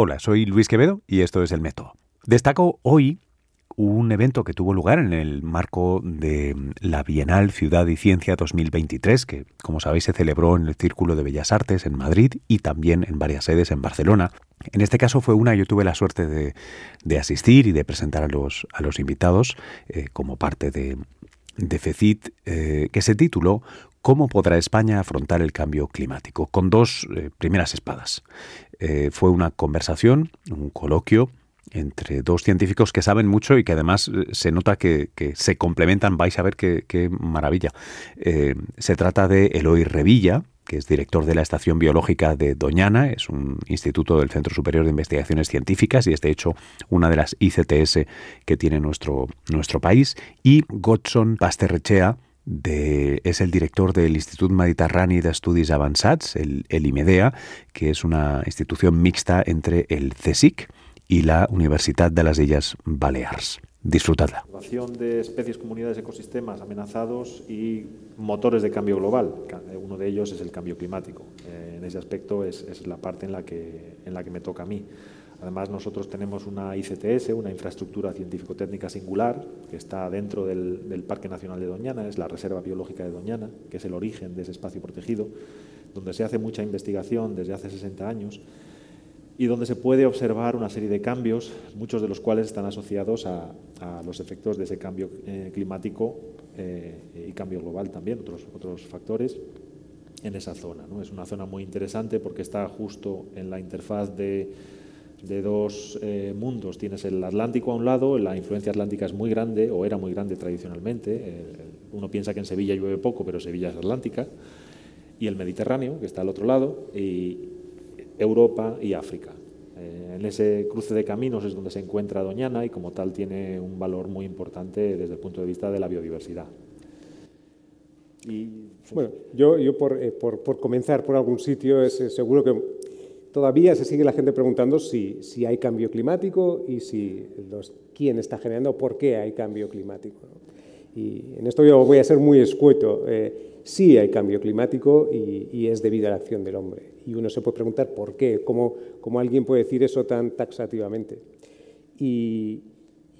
Hola, soy Luis Quevedo y esto es El Método. Destaco hoy un evento que tuvo lugar en el marco de la Bienal Ciudad y Ciencia 2023, que como sabéis se celebró en el Círculo de Bellas Artes en Madrid y también en varias sedes en Barcelona. En este caso fue una, yo tuve la suerte de, asistir y de presentar a los, a los invitados eh, como parte de, de FECIT, eh, que se tituló ¿Cómo podrá España afrontar el cambio climático? con dos eh, primeras espadas. fue una conversación, un coloquio entre dos científicos que saben mucho y que además eh, se nota que, se complementan. Vais a ver qué, maravilla. Eh, se trata de Eloy Revilla, que es director de la Estación Biológica de Doñana, es un instituto del Centro Superior de Investigaciones Científicas y es de hecho una de las ICTS que tiene nuestro, nuestro país, y Godson Pasterrechea, es el director del Instituto Mediterrani de Estudios Avanzats, el, el IMEDEA, que es una institución mixta entre el CSIC, y la Universidad de las Islas Baleares. Disfrutadla. de especies, comunidades, ecosistemas amenazados y motores de cambio global. Uno de ellos es el cambio climático. Eh, en ese aspecto es, es, la parte en la, que, en la que me toca a mí. Además, nosotros tenemos una ICTS, una infraestructura científico-técnica singular, que está dentro del, Parque Nacional de Doñana, es la Reserva Biológica de Doñana, que es el origen de ese espacio protegido, donde se hace mucha investigación desde hace 60 años y donde se puede observar una serie de cambios, muchos de los cuales están asociados a, los efectos de ese cambio eh, climático eh, y cambio global también, otros, otros factores en esa zona. ¿no? Es una zona muy interesante porque está justo en la interfaz de, de dos eh, mundos. Tienes el Atlántico a un lado, la influencia atlántica es muy grande, o era muy grande tradicionalmente. uno piensa que en Sevilla llueve poco, pero Sevilla es atlántica. Y el Mediterráneo, que está al otro lado, y, Europa y África. Eh, en ese cruce de caminos es donde se encuentra Doñana y como tal tiene un valor muy importante desde el punto de vista de la biodiversidad. Y, bueno, yo, yo eh, por, por, comenzar por algún sitio, es, seguro que todavía se sigue la gente preguntando si, hay cambio climático y si quién está generando, por qué hay cambio climático. Y en esto yo voy a ser muy escueto. Eh, sí hay cambio climático y, es debido a la acción del hombre y uno se puede preguntar por qué, cómo, alguien puede decir eso tan taxativamente. Y,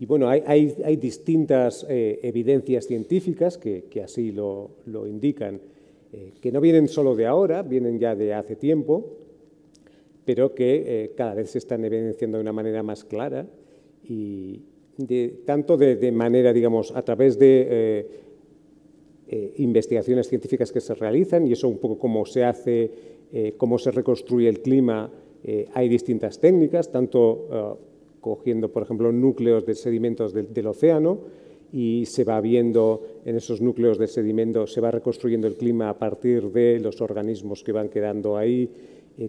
bueno, hay, distintas eh, evidencias científicas que, así lo, lo indican, eh, que no vienen solo de ahora, vienen ya de hace tiempo, pero que eh, cada vez se están evidenciando de una manera más clara y de, tanto de, de, manera, digamos, a través de investigaciones científicas que se realizan y eso un poco como se hace eh, cómo se reconstruye el clima, eh, hay distintas técnicas, tanto eh, cogiendo, por ejemplo, núcleos de sedimentos del, océano y se va viendo en esos núcleos de sedimento, se va reconstruyendo el clima a partir de los organismos que van quedando ahí,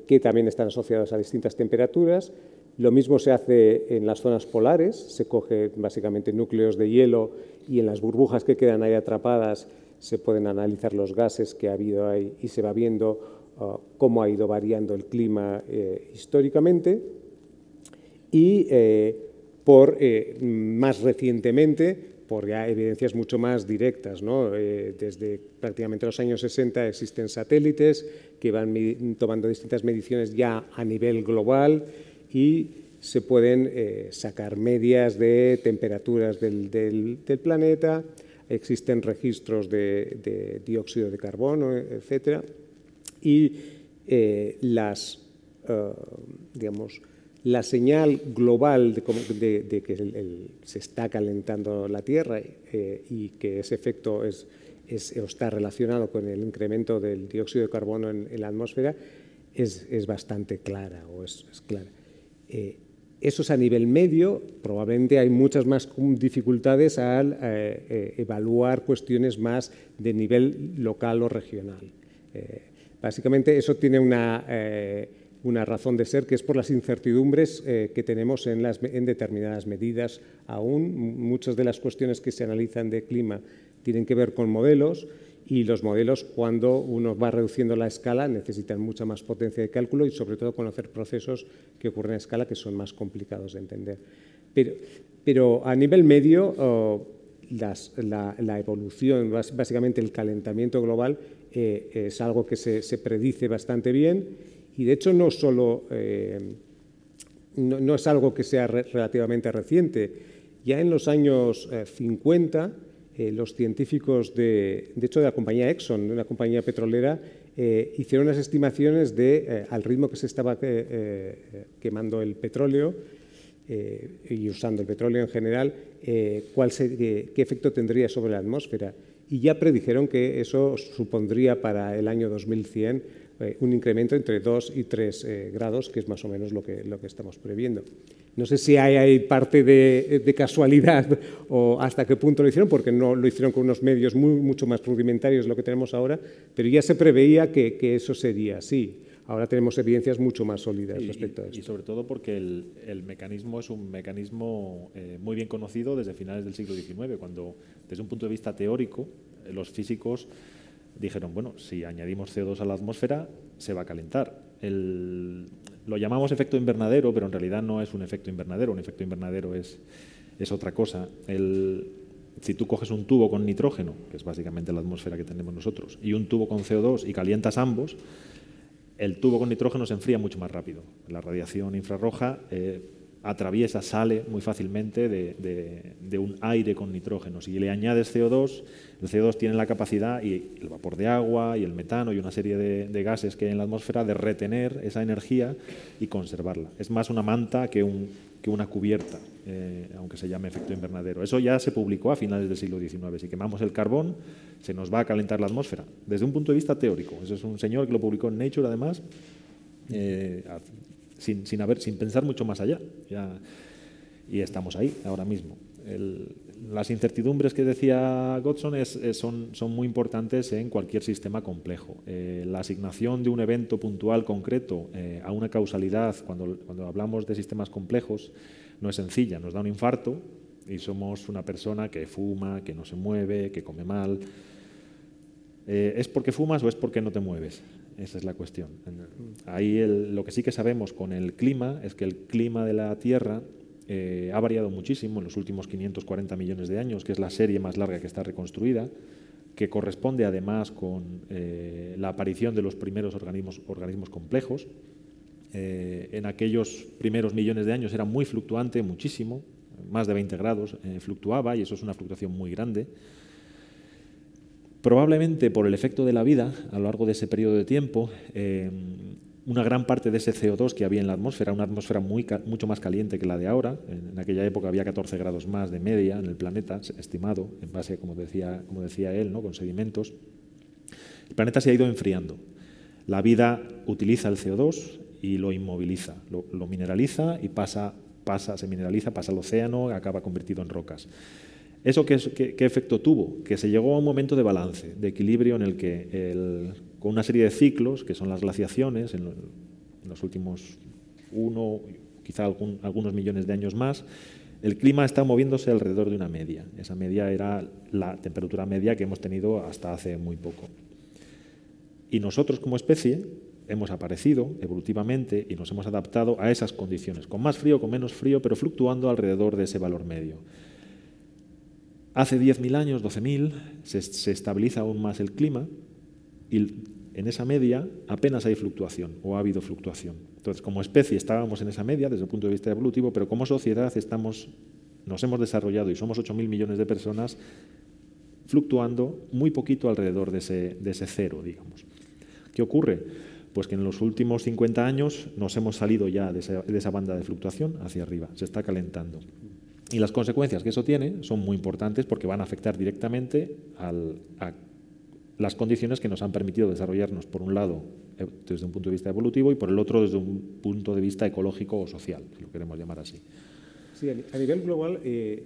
que también están asociados a distintas temperaturas. Lo mismo se hace en las zonas polares, se coge básicamente núcleos de hielo y en las burbujas que quedan ahí atrapadas se pueden analizar los gases que ha habido ahí y se va viendo cómo ha ido variando el clima eh, históricamente y eh, por eh, más recientemente por ya evidencias mucho más directas. desde prácticamente los años 60 existen satélites que van tomando distintas mediciones ya a nivel global y se pueden sacar medias de temperaturas del, planeta, existen registros de, dióxido de carbono, etcétera y eh, las, eh, digamos, la señal global de, que se está calentando la Tierra eh, y que ese efecto es, está relacionado con el incremento del dióxido de carbono en, la atmósfera es, bastante clara o es, clara. eso es a nivel medio, probablemente hay muchas más dificultades al evaluar cuestiones más de nivel local o regional. Básicamente eso tiene eh, una, razón de ser que es por las incertidumbres eh, que tenemos en, determinadas medidas. Aún muchas de las cuestiones que se analizan de clima tienen que ver con modelos y los modelos cuando uno va reduciendo la escala necesitan mucha más potencia de cálculo y sobre todo conocer procesos que ocurren a escala que son más complicados de entender. Pero, a nivel medio, oh, la, evolución, básicamente el calentamiento global, eh, es algo que se, predice bastante bien y de hecho no solo eh, no, es algo que sea relativamente reciente. Ya en los años 50, los científicos de, de hecho, de la compañía Exxon, de una compañía petrolera, hicieron unas estimaciones de al ritmo que se estaba quemando el petróleo y usando el petróleo en general, cuál qué efecto tendría sobre la atmósfera y ya predijeron que eso supondría para el año 2100 eh, un incremento entre 2 y 3 eh, grados, que es más o menos lo que, lo que estamos previendo. No sé si hay, hay parte de, casualidad o hasta qué punto lo hicieron, porque no lo hicieron con unos medios muy, mucho más rudimentarios de lo que tenemos ahora, pero ya se preveía que, que eso sería así. Ahora tenemos evidencias mucho más sólidas respecto a esto. Y sobre todo porque el, el mecanismo es un mecanismo eh, muy bien conocido desde finales del siglo XIX, cuando desde un punto de vista teórico eh, los físicos dijeron, bueno, si añadimos CO2 a la atmósfera, se va a calentar. El, lo llamamos efecto invernadero, pero en realidad no es un efecto invernadero, un efecto invernadero es, es otra cosa. El, si tú coges un tubo con nitrógeno, que es básicamente la atmósfera que tenemos nosotros, y un tubo con CO2 y calientas ambos, el tubo con nitrógeno se enfría mucho más rápido. La radiación infrarroja eh, atraviesa, sale muy fácilmente de, un aire con nitrógeno. Si le añades CO2, el CO2 tiene la capacidad, y el vapor de agua, y el metano, y una serie de, gases que hay en la atmósfera, de retener esa energía y conservarla. Es más una manta que, una cubierta, eh, aunque se llame efecto invernadero. Eso ya se publicó a finales del siglo XIX. Si quemamos el carbón, se nos va a calentar la atmósfera, desde un punto de vista teórico. Eso es un señor que lo publicó en Nature, además, eh, sin, sin, haber, sin pensar mucho más allá. y estamos ahí ahora mismo. las incertidumbres que decía Godson son, son, muy importantes en cualquier sistema complejo. Eh, la asignación de un evento puntual concreto eh, a una causalidad, cuando, cuando hablamos de sistemas complejos, no es sencilla. Nos da un infarto y somos una persona que fuma, que no se mueve, que come mal. Eh, ¿Es porque fumas o es porque no te mueves? Esa es la cuestión. Ahí lo que sí que sabemos con el clima es que el clima de la Tierra eh, ha variado muchísimo en los últimos 540 millones de años, que es la serie más larga que está reconstruida, que corresponde además con eh, la aparición de los primeros organismos, organismos complejos. en aquellos primeros millones de años era muy fluctuante, muchísimo, más de 20 grados, fluctuaba y eso es una fluctuación muy grande. Probablemente por el efecto de la vida, a lo largo de ese periodo de tiempo, eh, una gran parte de ese CO2 que había en la atmósfera, una atmósfera muy, mucho más caliente que la de ahora, en, aquella época había 14 grados más de media en el planeta, estimado, en base, como decía, como decía él, ¿no? con sedimentos, el planeta se ha ido enfriando. La vida utiliza el CO2 y lo inmoviliza, lo, lo mineraliza y pasa, pasa, se mineraliza, pasa al océano, acaba convertido en rocas. ¿Eso qué, efecto tuvo? Que se llegó a un momento de balance, de equilibrio en el que, con una serie de ciclos, que son las glaciaciones, en, los últimos uno, quizá algunos millones de años más, el clima está moviéndose alrededor de una media. Esa media era la temperatura media que hemos tenido hasta hace muy poco. Y nosotros como especie hemos aparecido evolutivamente y nos hemos adaptado a esas condiciones, con más frío, con menos frío, pero fluctuando alrededor de ese valor medio. Hace 10.000 años, 12.000, se, estabiliza aún más el clima y en esa media apenas hay fluctuación o ha habido fluctuación. Entonces, como especie estábamos en esa media desde el punto de vista evolutivo, pero como sociedad estamos, nos hemos desarrollado y somos 8.000 millones de personas fluctuando muy poquito alrededor de ese, de ese cero, digamos. ¿Qué ocurre? Pues que en los últimos 50 años nos hemos salido ya de esa, de esa banda de fluctuación hacia arriba, se está calentando. Y las consecuencias que eso tiene son muy importantes porque van a afectar directamente a las condiciones que nos han permitido desarrollarnos, por un lado, eh, desde un punto de vista evolutivo y por el otro, desde un punto de vista ecológico o social, si lo queremos llamar así. Sí, a nivel global, eh,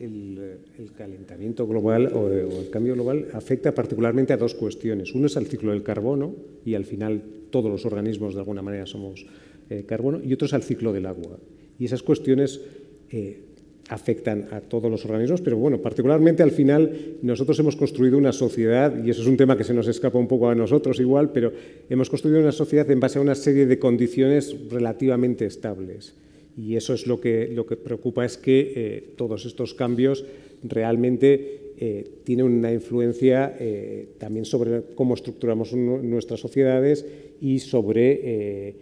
el, calentamiento global o, el cambio global afecta particularmente a dos cuestiones. Uno es al ciclo del carbono, y al final todos los organismos de alguna manera somos eh, carbono, y otro es al ciclo del agua. Y esas cuestiones afectan a todos los organismos, pero bueno, particularmente al final nosotros hemos construido una sociedad, y eso es un tema que se nos escapa un poco a nosotros igual, pero hemos construido una sociedad en base a una serie de condiciones relativamente estables. Y eso es lo que, lo que preocupa, es que eh, todos estos cambios realmente eh, tienen una influencia eh, también sobre cómo estructuramos nuestras sociedades y sobre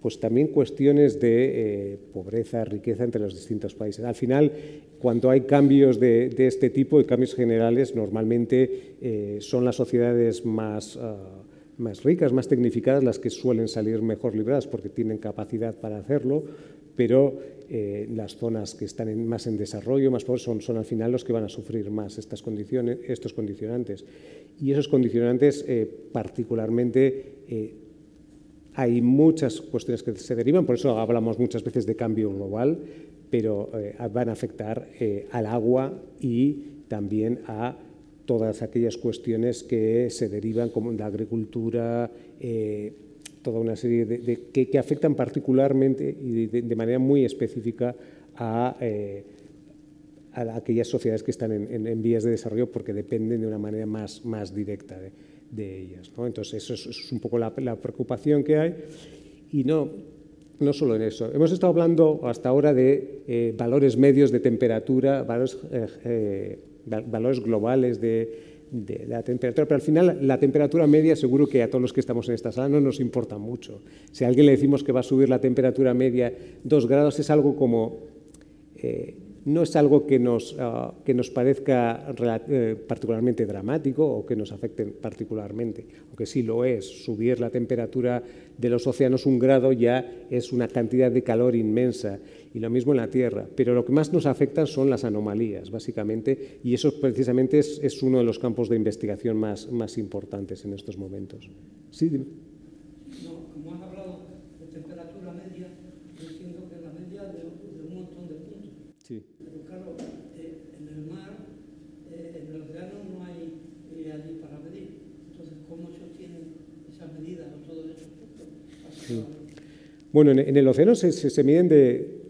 pues también cuestiones de pobreza, riqueza entre los distintos países. Al final, cuando hay cambios de, este tipo y cambios generales, normalmente son las sociedades más... Ah, más ricas, más tecnificadas, las que suelen salir mejor libradas porque tienen capacidad para hacerlo, pero eh, las zonas que están más en desarrollo, más pobres, son, son, al final los que van a sufrir más estas condiciones, estos condicionantes. Y esos condicionantes, eh, particularmente, eh, hay muchas cuestiones que se derivan, por eso hablamos muchas veces de cambio global, pero van a afectar al agua y también a todas aquellas cuestiones que se derivan como la agricultura, eh, toda una serie de, que, afectan particularmente y de, manera muy específica a, eh, aquellas sociedades que están en, vías de desarrollo porque dependen de una manera más, más directa de, ellas. Entonces, eso es, un poco la, preocupación que hay. Y no, no solo en eso. Hemos estado hablando hasta ahora de eh, valores medios de temperatura, valores valores globales de, la temperatura, pero al final la temperatura media seguro que a todos los que estamos en esta sala no nos importa mucho. Si a alguien le decimos que va a subir la temperatura media dos grados es algo como... Eh, no es algo que nos, ah, que nos parezca eh, particularmente dramático o que nos afecte particularmente, aunque sí lo es. Subir la temperatura de los océanos un grado ya es una cantidad de calor inmensa y lo mismo en la Tierra. Pero lo que más nos afecta son las anomalías, básicamente, y eso precisamente es, uno de los campos de investigación más, más importantes en estos momentos. Sí, dime. como has hablado de temperatura media, yo entiendo que la media de, de un montón de puntos. Sí. Pero claro, eh, en el mar, eh, en el océano no hay eh, allí para medir. Entonces, ¿cómo se obtienen esas medidas o todo eso? Sí. Bueno, en, el océano se, se miden de,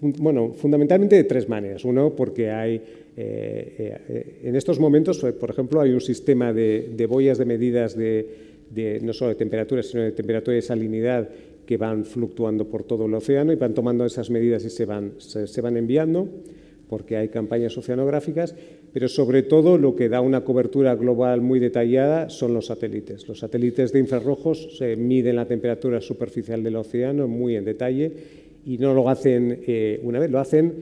bueno, fundamentalmente de tres maneras. Uno, porque hay, eh, eh, en estos momentos, por ejemplo, hay un sistema de, boyas de medidas de, no solo de temperatura, sino de temperatura y salinidad que van fluctuando por todo el océano y van tomando esas medidas y se van, se, van enviando, porque hay campañas oceanográficas, pero sobre todo lo que da una cobertura global muy detallada son los satélites. Los satélites de infrarrojos se miden la temperatura superficial del océano muy en detalle y no lo hacen eh, una vez, lo hacen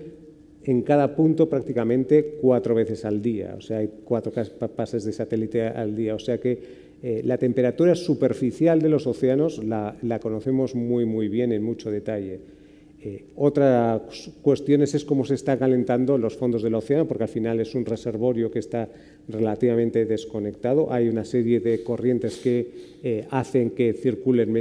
en cada punto prácticamente cuatro veces al día, o sea, hay cuatro pases de satélite al día, o sea que eh, la temperatura superficial de los océanos la, conocemos muy, muy bien en mucho detalle. Eh, otra cuestión es cómo se están calentando los fondos del océano, porque al final es un reservorio que está relativamente desconectado. Hay una serie de corrientes que hacen que circulen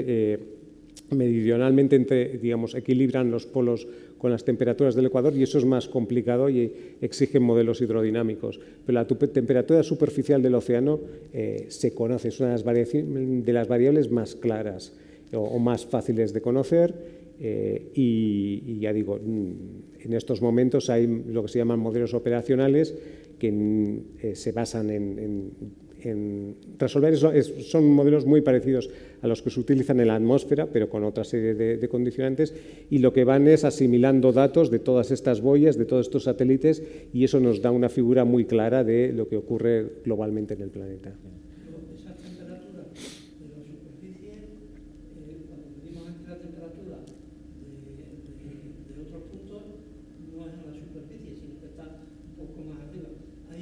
meridionalmente entre, digamos, equilibran los polos con las temperaturas del Ecuador y eso es más complicado y exige modelos hidrodinámicos. Pero la temperatura superficial del océano eh, se conoce, es una de las, variables más claras o, más fáciles de conocer eh, y, ya digo, mm, en estos momentos hay lo que se llaman modelos operacionales que mm, eh, se basan en resolver eso. son modelos muy parecidos a los que se utilizan en la atmósfera, pero con otra serie de, condicionantes, y lo que van es asimilando datos de todas estas boyas, de todos estos satélites, y eso nos da una figura muy clara de lo que ocurre globalmente en el planeta.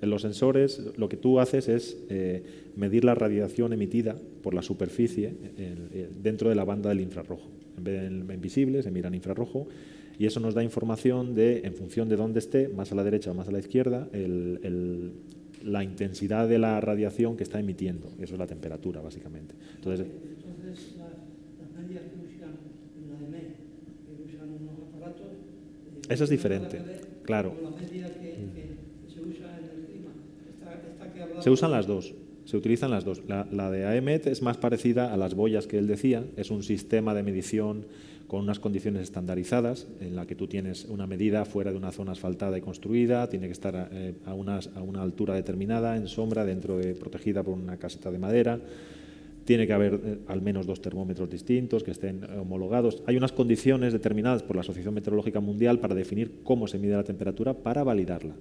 En los sensores lo que tú haces es eh, medir la radiación emitida por la superficie dentro de la banda del infrarrojo. En vez de en visible, se mira en infrarrojo y eso nos da información de, en función de dónde esté, más a la derecha o más a la izquierda, la intensidad de la radiación que está emitiendo. Eso es la temperatura, básicamente. Entonces, Entonces las medias que usan en la EME, que usan unos aparatos... Eh, esa es diferente, claro. Que, se usa en el clima, esta, esta que se usan las dos. Se utilizan las dos. La, de AEMET es más parecida a las boyas que él decía, es un sistema de medición con unas condiciones estandarizadas, en la que tú tienes una medida fuera de una zona asfaltada y construida, tiene que estar eh, a, una, a, una, altura determinada, en sombra, dentro de, protegida por una caseta de madera, tiene que haber eh, al menos dos termómetros distintos que estén homologados. Hay unas condiciones determinadas por la Asociación Meteorológica Mundial para definir cómo se mide la temperatura para validarla.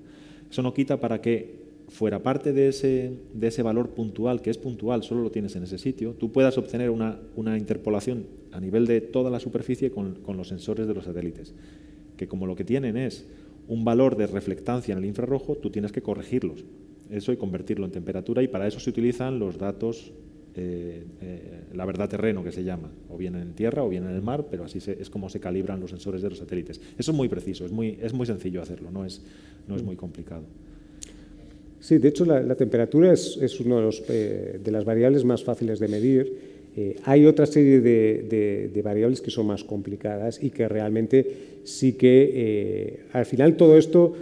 Eso no quita para que fuera parte de ese, de ese valor puntual, que es puntual, solo lo tienes en ese sitio, tú puedas obtener una, una interpolación a nivel de toda la superficie con, con, los sensores de los satélites, que como lo que tienen es un valor de reflectancia en el infrarrojo, tú tienes que corregirlos, eso y convertirlo en temperatura, y para eso se utilizan los datos, eh, eh, la verdad terreno que se llama, o bien en tierra o bien en el mar, pero así se, es como se calibran los sensores de los satélites. Eso es muy preciso, es muy, es muy sencillo hacerlo, no es, no es muy complicado. Sí, de hecho la, la temperatura es, es una de, eh, de, las variables más fáciles de medir. Eh, hay otra serie de, de, de, variables que son más complicadas y que realmente sí que eh, al final todo esto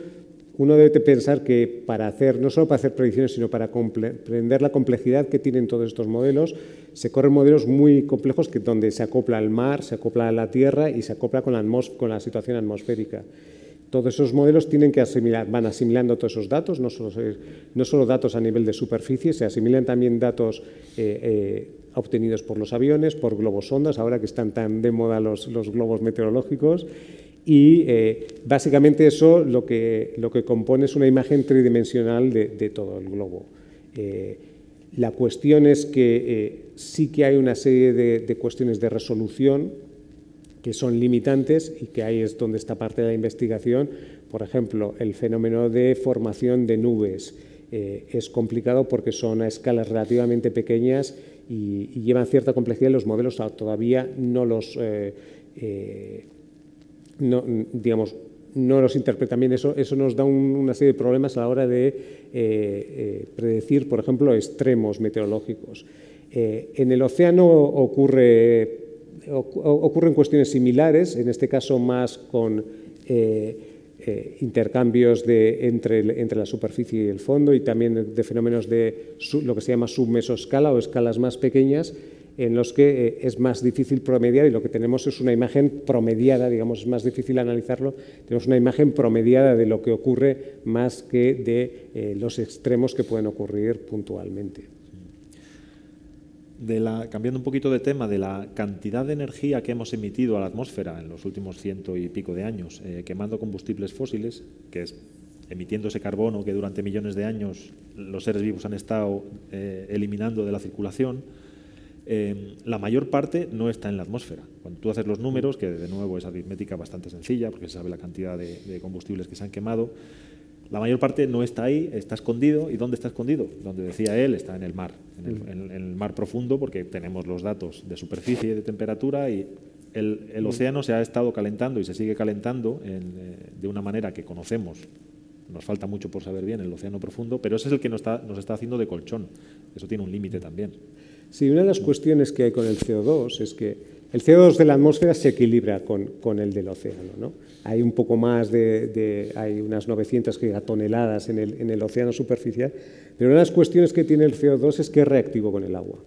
uno debe pensar que para hacer, no solo para hacer predicciones, sino para comprender la complejidad que tienen todos estos modelos, se corren modelos muy complejos que, donde se acopla el mar, se acopla la tierra y se acopla con la, con la situación atmosférica. Todos esos modelos tienen que asimilar, van asimilando todos esos datos, no solo, no solo datos a nivel de superficie, se asimilan también datos eh, eh, obtenidos por los aviones, por globos sondas, ahora que están tan de moda los, los globos meteorológicos, y eh, básicamente eso lo que, lo que compone es una imagen tridimensional de, de todo el globo. La cuestión es que sí que hay una serie de cuestiones de resolución que son limitantes y que ahí es donde está parte de la investigación. Por ejemplo, el fenómeno de formación de nubes eh, es complicado porque son a escalas relativamente pequeñas y, y llevan cierta complejidad los modelos todavía no los, eh, eh, no, digamos, no los interpretan bien. Eso, eso nos da un, una serie de problemas a la hora de predecir, por ejemplo, extremos meteorológicos. en el océano ocurre ocurren cuestiones similares, en este caso más con eh, eh, intercambios de, entre, entre, la superficie y el fondo y también de fenómenos de lo que se llama submesoscala o escalas más pequeñas en los que eh, es más difícil promediar y lo que tenemos es una imagen promediada, digamos, es más difícil analizarlo, tenemos una imagen promediada de lo que ocurre más que de los extremos que pueden ocurrir puntualmente de la, cambiando un poquito de tema, de la cantidad de energía que hemos emitido a la atmósfera en los últimos ciento y pico de años, eh, quemando combustibles fósiles, que es emitiendo ese carbono que durante millones de años los seres vivos han estado eh, eliminando de la circulación, eh, la mayor parte no está en la atmósfera. Cuando tú haces los números, que de nuevo es aritmética bastante sencilla, porque se sabe la cantidad de, de combustibles que se han quemado, la mayor parte no está ahí, está escondido. ¿Y dónde está escondido? Donde decía él, está en el mar, en el, en el mar profundo, porque tenemos los datos de superficie y de temperatura y el, el, océano se ha estado calentando y se sigue calentando en, eh, de una manera que conocemos. Nos falta mucho por saber bien el océano profundo, pero ese es el que nos está, nos está haciendo de colchón. Eso tiene un límite también. Sí, una de las cuestiones que hay con el CO2 es que el CO2 de la atmósfera se equilibra con, con el del océano. ¿no? Hay un poco más de, hay unas 900 gigatoneladas en el, en el océano superficial, pero una de las cuestiones que tiene el CO2 es que es reactivo con el agua.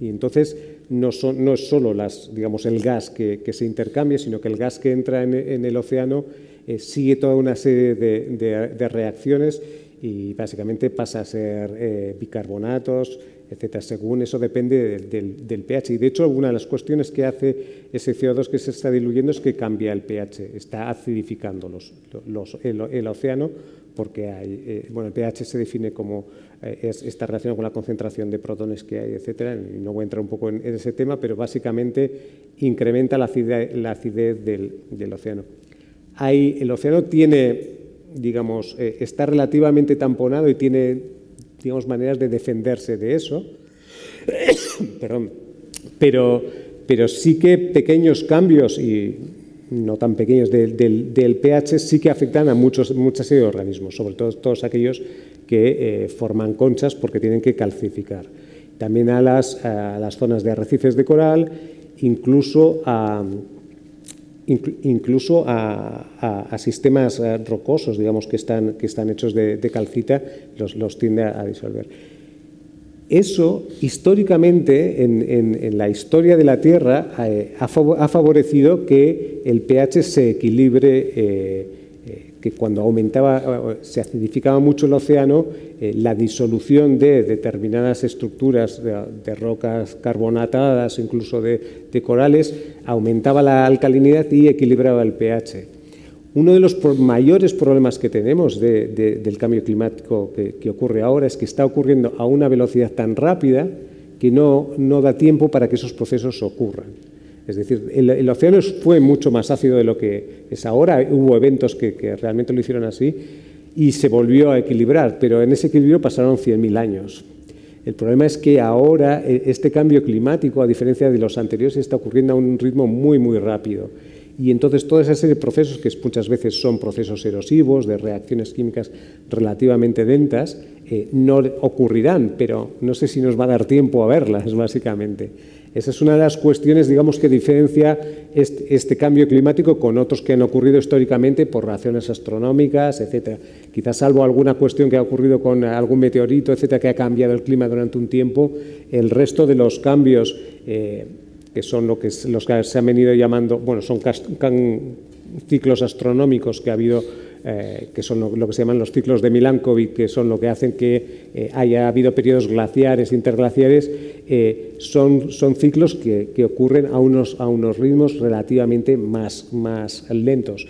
Y entonces no, son, no es solo las, digamos, el gas que, que, se intercambia, sino que el gas que entra en, en el océano eh, sigue toda una serie de, de, de, reacciones y básicamente pasa a ser eh, bicarbonatos, etcétera. Según eso depende del, del, pH. Y de hecho, una de las cuestiones que hace ese CO2 que se está diluyendo es que cambia el pH, está acidificando los, los, el, océano, porque hay, eh, bueno, el pH se define como eh, es, está relacionado con la concentración de protones que hay, etcétera. Y no voy a entrar un poco en, en ese tema, pero básicamente incrementa la acidez, la acidez del, del, océano. Hay, el océano tiene, digamos, eh, está relativamente tamponado y tiene digamos, maneras de defenderse de eso. Perdón. Pero, pero sí que pequeños cambios, y no tan pequeños, del, del, del pH sí que afectan a muchos, muchas serie de organismos, sobre todo todos aquellos que eh, forman conchas porque tienen que calcificar. También a las, a las zonas de arrecifes de coral, incluso a, incluso a, a, sistemas eh, rocosos, digamos, que están, que están hechos de, calcita, los, los, tiende a disolver. Eso, históricamente, en, la historia de la Tierra, eh, ha, favorecido que el pH se equilibre, eh, que cuando aumentaba, se acidificaba mucho el océano, la disolución de determinadas estructuras de, rocas carbonatadas, incluso de, corales, aumentaba la alcalinidad y equilibraba el pH. Uno de los mayores problemas que tenemos del cambio climático que, ocurre ahora es que está ocurriendo a una velocidad tan rápida que no, da tiempo para que esos procesos ocurran. Es decir, el, océano fue mucho más ácido de lo que es ahora. Hubo eventos que, realmente lo hicieron así y se volvió a equilibrar, pero en ese equilibrio pasaron 100.000 años. El problema es que ahora e, este cambio climático, a diferencia de los anteriores, está ocurriendo a un ritmo muy, muy rápido. Y entonces toda esa serie de procesos, que muchas veces son procesos erosivos, de reacciones químicas relativamente dentas, eh, no ocurrirán, pero no sé si nos va a dar tiempo a verlas, básicamente. Esa es una de las cuestiones, digamos, que diferencia este, cambio climático con otros que han ocurrido históricamente por razones astronómicas, etcétera. Quizás salvo alguna cuestión que ha ocurrido con algún meteorito, etcétera, que ha cambiado el clima durante un tiempo, el resto de los cambios eh, que son lo los que se han venido llamando, bueno, son ciclos astronómicos que ha habido, eh, que son lo, que se llaman los ciclos de Milankovitch, que son lo que hacen que eh, haya habido periodos glaciares, interglaciares, eh, son, son ciclos que, ocurren a unos, a unos ritmos relativamente más, más lentos.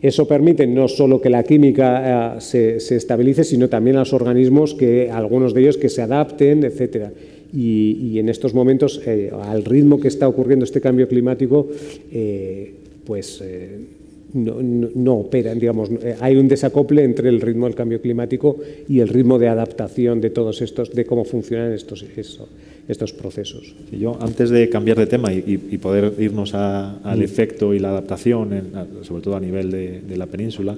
Eso permite no solo que la química se, se, estabilice, sino también a los organismos, que algunos de ellos que se adapten, etcétera y, en estos momentos, eh, al ritmo que está ocurriendo este cambio climático, eh, pues eh, no, operan, digamos, hay un desacople entre el ritmo del cambio climático y el ritmo de adaptación de todos estos, de cómo funcionan estos, estos procesos. yo, antes de cambiar de tema y, poder irnos al mm. efecto y la adaptación, sobre todo a nivel de la península,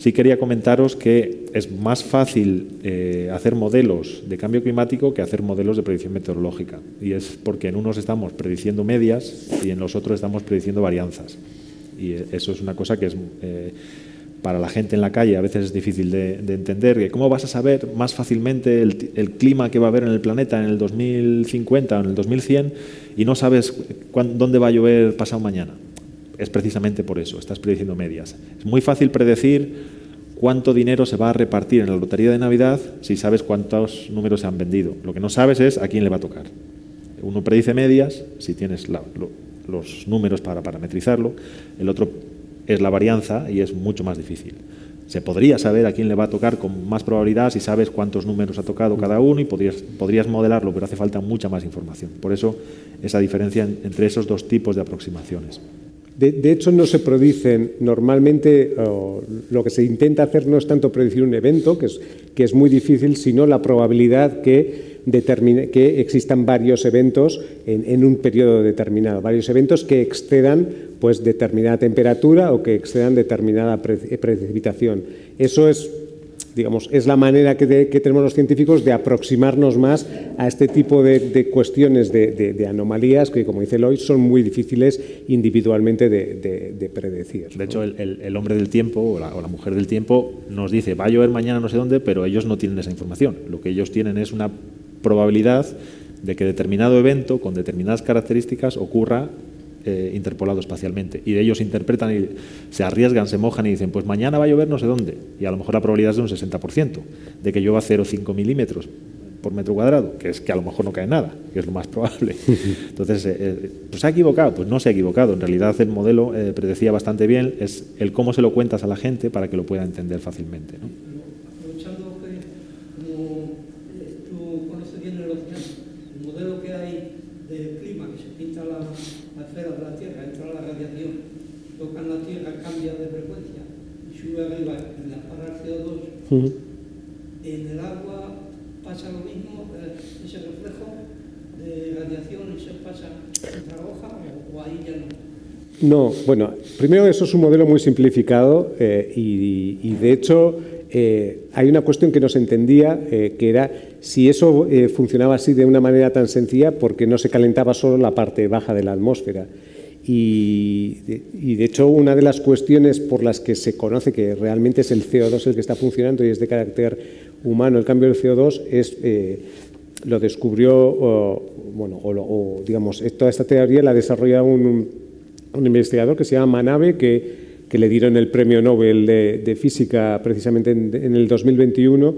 Sí quería comentaros que es más fácil eh, hacer modelos de cambio climático que hacer modelos de predicción meteorológica. Y es porque en unos estamos prediciendo medias y en los otros estamos prediciendo varianzas. Y eso es una cosa que es... Eh, para la gente en la calle a veces es difícil de, entender. ¿Cómo vas a saber más fácilmente el, el, clima que va a haber en el planeta en el 2050 o en el 2100 y no sabes dónde va a llover pasado mañana? es precisamente por eso, estás prediciendo medias. Es muy fácil predecir cuánto dinero se va a repartir en la lotería de Navidad si sabes cuántos números se han vendido. Lo que no sabes es a quién le va a tocar. Uno predice medias, si tienes los números para parametrizarlo, el otro es la varianza y es mucho más difícil. Se podría saber a quién le va a tocar con más probabilidad si sabes cuántos números ha tocado cada uno y podrías, podrías modelarlo, pero hace falta mucha más información. Por eso esa diferencia entre esos dos tipos de aproximaciones. De, hecho, no se predicen normalmente, lo que se intenta hacer no es tanto predecir un evento, que es, que es muy difícil, sino la probabilidad que, determine, que existan varios eventos en, un periodo determinado, varios eventos que excedan pues, determinada temperatura o que excedan determinada precipitación. Eso es digamos, es la manera que, tenemos los científicos de aproximarnos más a este tipo de, cuestiones de, anomalías que, como dice Lloyd, son muy difíciles individualmente de, predecir. De hecho, el, hombre del tiempo o la, mujer del tiempo nos dice, va a llover mañana no sé dónde, pero ellos no tienen esa información. Lo que ellos tienen es una probabilidad de que determinado evento con determinadas características ocurra eh, interpolado espacialmente. Y ellos interpretan y se arriesgan, se mojan y dicen, pues mañana va a llover no sé dónde. Y a lo mejor la probabilidad es de un 60%, de que llueva 0,5 milímetros por metro cuadrado, que es que a lo mejor no cae nada, que es lo más probable. Entonces, eh, eh, ¿pues se ha equivocado? Pues no se ha equivocado. En realidad el modelo predecía bastante bien, es el cómo se lo cuentas a la gente para que lo pueda entender fácilmente que, como tú conoces bien el océano, el modelo que hay del clima, que se pinta la esfera de la Tierra, entra la radiación, tocan la Tierra, cambia de frecuencia en la parra CO2. En el agua pasa lo mismo, eh, ese reflejo de radiación, se pasa en la hoja o, ahí ya no. No, bueno, primero eso es un modelo muy simplificado eh, y, de hecho eh, hay una cuestión que no se entendía, que era si eso funcionaba así de una manera tan sencilla, porque no se calentaba solo la parte baja de la atmósfera. Y de, hecho, una de las cuestiones por las que se conoce que realmente es el CO2 el que está funcionando y es de carácter humano el cambio del CO2 es eh, lo descubrió, bueno, o, digamos, toda esta teoría la desarrolla un, un investigador que se llama Manabe, que, que le dieron el premio Nobel de, Física precisamente en, el 2021,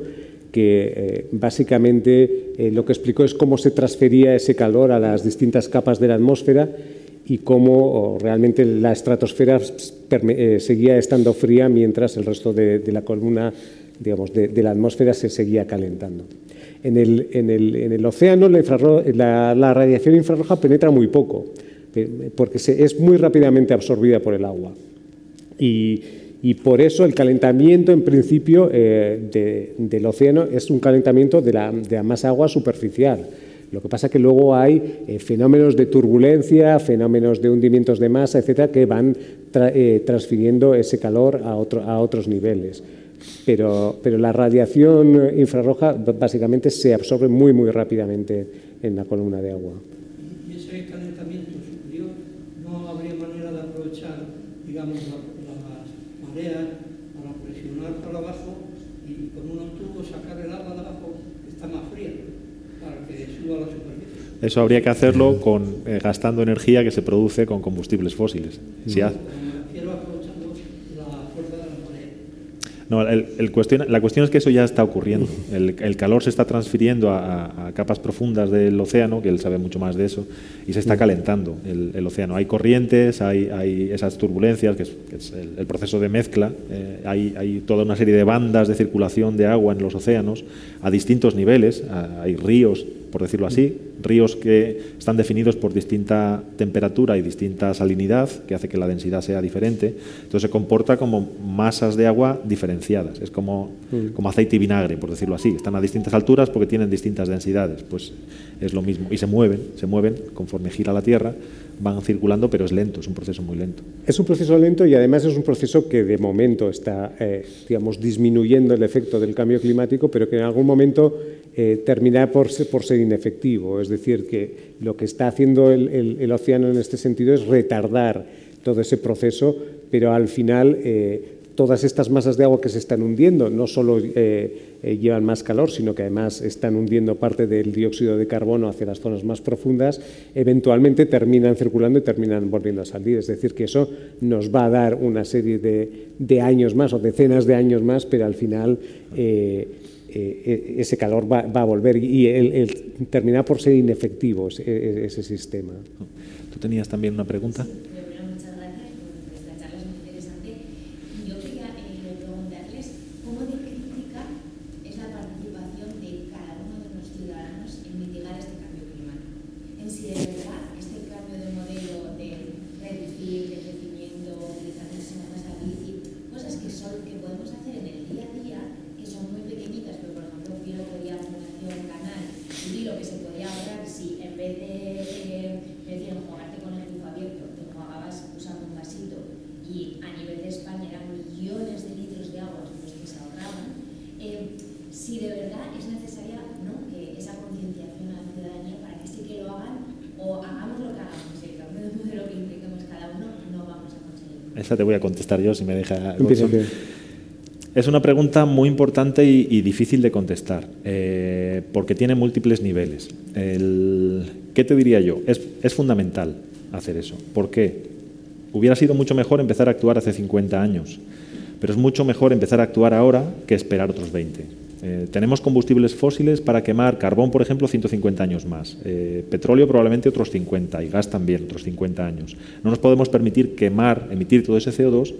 que eh, básicamente eh, lo que explicó es cómo se transfería ese calor a las distintas capas de la atmósfera y cómo realmente la estratosfera eh, seguía estando fría mientras el resto de, la columna digamos, de, la atmósfera se seguía calentando. En el, en el, en el océano la, la, radiación infrarroja penetra muy poco, porque se, es muy rápidamente absorbida por el agua. Y, y por eso el calentamiento, en principio, eh, del océano es un calentamiento de la, de más agua superficial. Lo que pasa es que luego hay eh, fenómenos de turbulencia, fenómenos de hundimientos de masa, etcétera, que van eh, transfiriendo ese calor a, otro, a otros niveles. Pero, pero, la radiación infrarroja básicamente se absorbe muy, muy rápidamente en la columna de agua. ¿Y ese calentamiento superior no habría manera de aprovechar, digamos, las mareas para presionar para abajo y con un tubo sacar el agua de abajo que está más fría para que suba a la superficie? Eso habría que hacerlo con, eh, gastando energía que se produce con combustibles fósiles. Si ha, No, el, cuestión, la cuestión es que eso ya está ocurriendo. El, calor se está transfiriendo a, capas profundas del océano, que él sabe mucho más de eso, y se está calentando el, océano. Hay corrientes, hay, hay, esas turbulencias, que es, el, proceso de mezcla, eh, hay, hay, toda una serie de bandas de circulación de agua en los océanos a distintos niveles, hay ríos por decirlo así, ríos que están definidos por distinta temperatura y distinta salinidad, que hace que la densidad sea diferente. Entonces se comporta como masas de agua diferenciadas, es como, mm. como aceite y vinagre, por decirlo así. Están a distintas alturas porque tienen distintas densidades, pues es lo mismo. Y se mueven, se mueven conforme gira la Tierra, van circulando, pero es lento, es un proceso muy lento. Es un proceso lento y además es un proceso que de momento está, eh, digamos, disminuyendo el efecto del cambio climático, pero que en algún momento eh, por, por ser inefectivo. Es decir, que lo que está haciendo el, océano en este sentido es retardar todo ese proceso, pero al final eh, todas estas masas de agua que se están hundiendo no solo eh, eh, llevan más calor, sino que además están hundiendo parte del dióxido de carbono hacia las zonas más profundas, eventualmente terminan circulando y terminan volviendo a salir. Es decir, que eso nos va a dar una serie de, años más o decenas de años más, pero al final ese calor va, a volver y el, termina por ser inefectivo ese, ese, sistema. ¿Tú tenías también una pregunta? Te voy a contestar yo si me deja. Es una pregunta muy importante y, difícil de contestar, eh, porque tiene múltiples niveles. ¿Qué te diría yo? Es, es, fundamental hacer eso. ¿Por qué? Hubiera sido mucho mejor empezar a actuar hace 50 años, pero es mucho mejor empezar a actuar ahora que esperar otros 20. Eh, tenemos combustibles fósiles para quemar carbón, por ejemplo, 150 años más, eh, petróleo probablemente otros 50 y gas también otros 50 años. No nos podemos permitir quemar, emitir todo ese CO2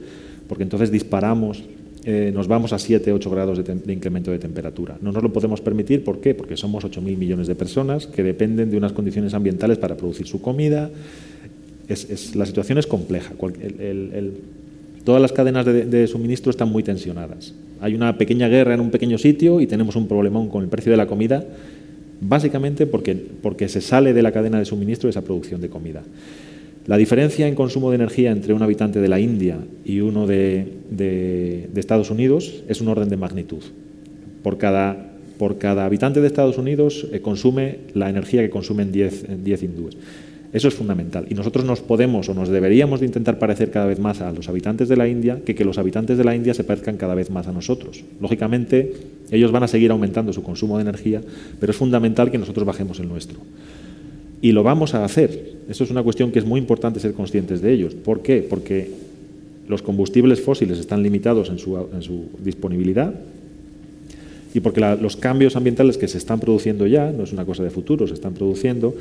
porque entonces disparamos, eh, nos vamos a 7, 8 grados de, incremento de temperatura. No nos lo podemos permitir, ¿por qué? Porque somos 8.000 millones de personas que dependen de unas condiciones ambientales para producir su comida. Es, la situación es compleja. Todas las cadenas de suministro están muy tensionadas. Hay una pequeña guerra en un pequeño sitio y tenemos un problemón con el precio de la comida, básicamente porque, porque se sale de la cadena de suministro esa producción de comida. La diferencia en consumo de energía entre un habitante de la India y uno de, Estados Unidos es un orden de magnitud. Por cada, por cada habitante de Estados Unidos eh, consume la energía que consumen 10 hindúes. Eso es fundamental. Y nosotros nos podemos o nos deberíamos de intentar parecer cada vez más a los habitantes de la India que que los habitantes de la India se parezcan cada vez más a nosotros. Lógicamente, ellos van a seguir aumentando su consumo de energía, pero es fundamental que nosotros bajemos el nuestro. Y lo vamos a hacer. Eso es una cuestión que es muy importante ser conscientes de ellos. ¿Por qué? Porque los combustibles fósiles están limitados en su, en su disponibilidad y porque los cambios ambientales que se están produciendo ya, no es una cosa de futuro, se están produciendo,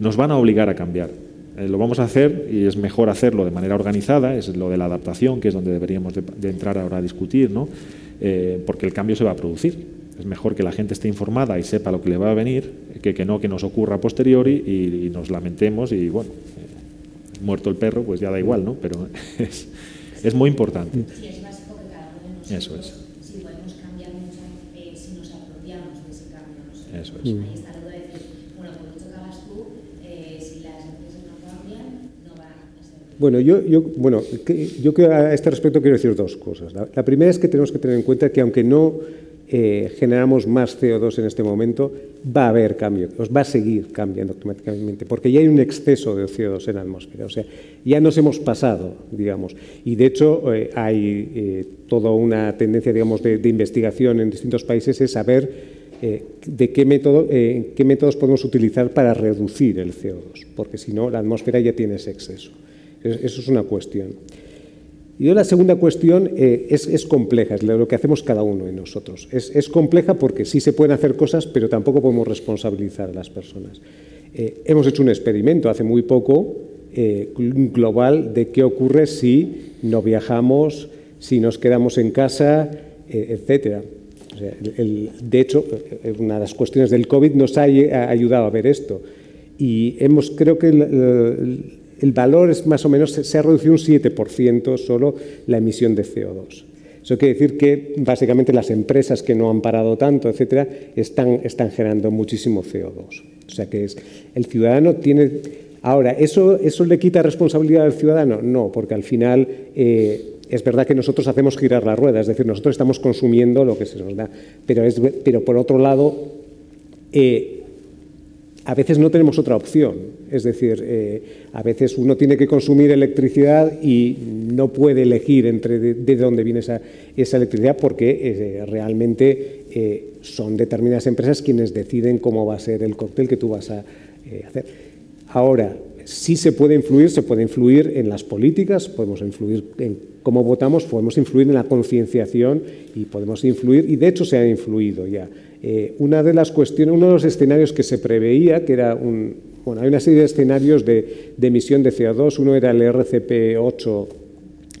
nos van a obligar a cambiar. Eh, lo vamos a hacer y es mejor hacerlo de manera organizada, es lo de la adaptación, que es donde deberíamos de, de entrar ahora a discutir, ¿no? Eh, porque el cambio se va a producir. Es mejor que la gente esté informada y sepa lo que le va a venir, que, que no que nos ocurra a posteriori y, y nos lamentemos y bueno, eh, muerto el perro, pues ya da igual, ¿no? Pero es, es muy importante. Sí, es básico que cada uno de nosotros, Eso es. si podemos cambiar mucho, eh, si nos apropiamos de ese cambio nosotros. Eso es. Ahí está la duda de decir, bueno, pues mucho que hagas tú, eh, si las empresas no cambian, no va a ser. Bueno, yo, yo, bueno, yo que a este respecto quiero decir dos cosas. La, primera es que tenemos que tener en cuenta que aunque no eh, generamos más CO2 en este momento, va a haber cambio, os va a seguir cambiando automáticamente, porque ya hay un exceso de CO2 en la atmósfera, o sea, ya nos hemos pasado, digamos, y de hecho eh, hay eh, toda una tendencia, digamos, de, investigación en distintos países es saber de qué, método, qué métodos podemos utilizar para reducir el CO2, porque si no, la atmósfera ya tiene ese exceso. Es- Eso es una cuestión. Y la segunda cuestión eh, es, es compleja, es lo que hacemos cada uno de nosotros. Es, es compleja porque sí se pueden hacer cosas, pero tampoco podemos responsabilizar a las personas. Eh, hemos hecho un experimento hace muy poco eh, gl- global de qué ocurre si no viajamos, si nos quedamos en casa, eh, etcétera. El- de hecho, eh, una de las cuestiones del COVID nos ha, ayudado a ver esto. Y hemos, creo que el- valor es más o menos, se, ha reducido un 7% solo la emisión de CO2. Eso quiere decir que básicamente las empresas que no han parado tanto, etcétera, están, generando muchísimo CO2. O sea que es, el ciudadano tiene. Ahora, ¿eso, ¿eso le quita responsabilidad al ciudadano? No, porque al final eh, es verdad que nosotros hacemos girar la rueda, es decir, nosotros estamos consumiendo lo que se nos da. Pero, pero por otro lado, eh, a veces no tenemos otra opción. Es decir, eh, a veces uno tiene que consumir electricidad y no puede elegir entre de, de dónde viene esa, electricidad porque eh, realmente eh, son determinadas empresas quienes deciden cómo va a ser el cóctel que tú vas a hacer. Ahora, sí se puede influir, se puede influir en las políticas, podemos influir en cómo votamos, podemos influir en la concienciación y podemos influir, y de hecho se ha influido ya. Eh, una de las cuestiones, uno de los escenarios que se preveía, que era un, bueno, hay una serie de escenarios de, de emisión de CO2, uno era el RCP 8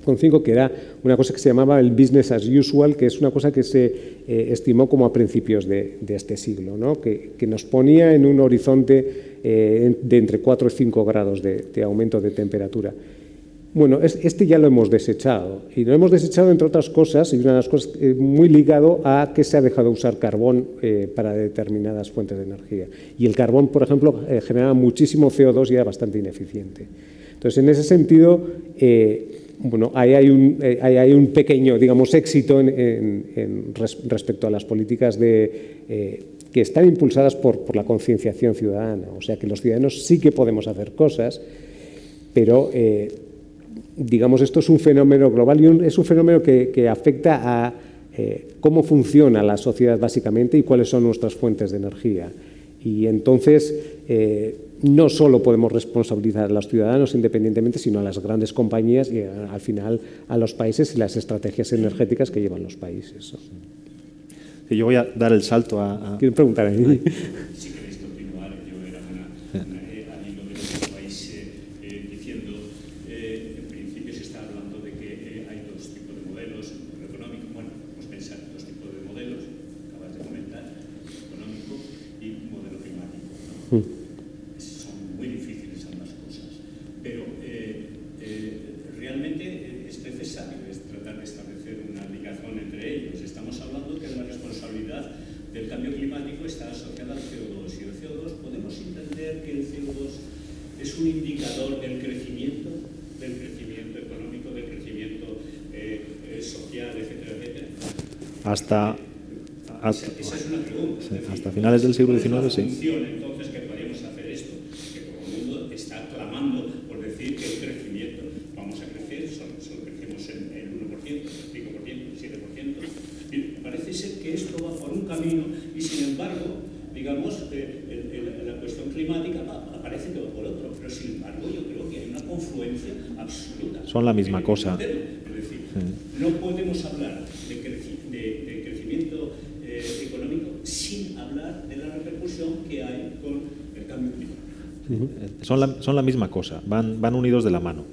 con 5, que era una cosa que se llamaba el business as usual, que es una cosa que se eh, estimó como a principios de, de este siglo, ¿no? que, que, nos ponía en un horizonte eh, de entre 4 y 5 grados de, de aumento de temperatura. Bueno, es, este ya lo hemos desechado y lo hemos desechado entre otras cosas y una de las cosas eh, muy ligado a que se ha dejado de usar carbón eh, para determinadas fuentes de energía. Y el carbón, por ejemplo, eh, generaba muchísimo CO2 y era bastante ineficiente. Entonces, en ese sentido, eh, bueno, ahí hay, un, ahí hay un pequeño, digamos, éxito en, en, en res, respecto a las políticas de, eh, que están impulsadas por, por la concienciación ciudadana. O sea, que los ciudadanos sí que podemos hacer cosas, pero eh, digamos, esto es un fenómeno global y un, es un fenómeno que, que afecta a eh, cómo funciona la sociedad básicamente y cuáles son nuestras fuentes de energía. Y entonces eh, no solo podemos responsabilizar a los ciudadanos independientemente, sino a las grandes compañías y a, al final a los países y las estrategias energéticas que llevan los países. Sí, yo voy a dar el salto a... a... ¿Quieren preguntar? Si queréis continuar, yo era una, una, eh, al hilo de lo que estabais eh, eh, diciendo. Eh, en principio se está hablando de que eh, hay dos tipos de modelos, modelo económico, bueno, pues pensar dos tipos de modelos, acabas de comentar, económico y modelo climático. ¿no? Mm. Son muy difíciles ambas cosas, pero eh, eh, realmente es necesario es tratar de establecer una ligación entre ellos. Estamos hablando que la responsabilidad del cambio climático está asociada al CO2 y el CO2 podemos entender que el CO2 es un indicador del crecimiento, del crecimiento económico, del crecimiento eh, eh, social, etcétera, etcétera. Hasta, hasta, esa, esa es una pregunta. sí, hasta finales del siglo XIX, sí. Función, entonces, que podríamos hacer esto, que todo el mundo está y sin embargo, digamos, eh, la cuestión climática aparece todo por otro, pero sin embargo yo creo que hay una confluencia absoluta. Son la misma cosa. Es decir, no podemos hablar de, crecimiento eh, económico sin hablar de la repercusión que hay con el cambio climático. Son la, son la misma cosa, van, van unidos de la mano.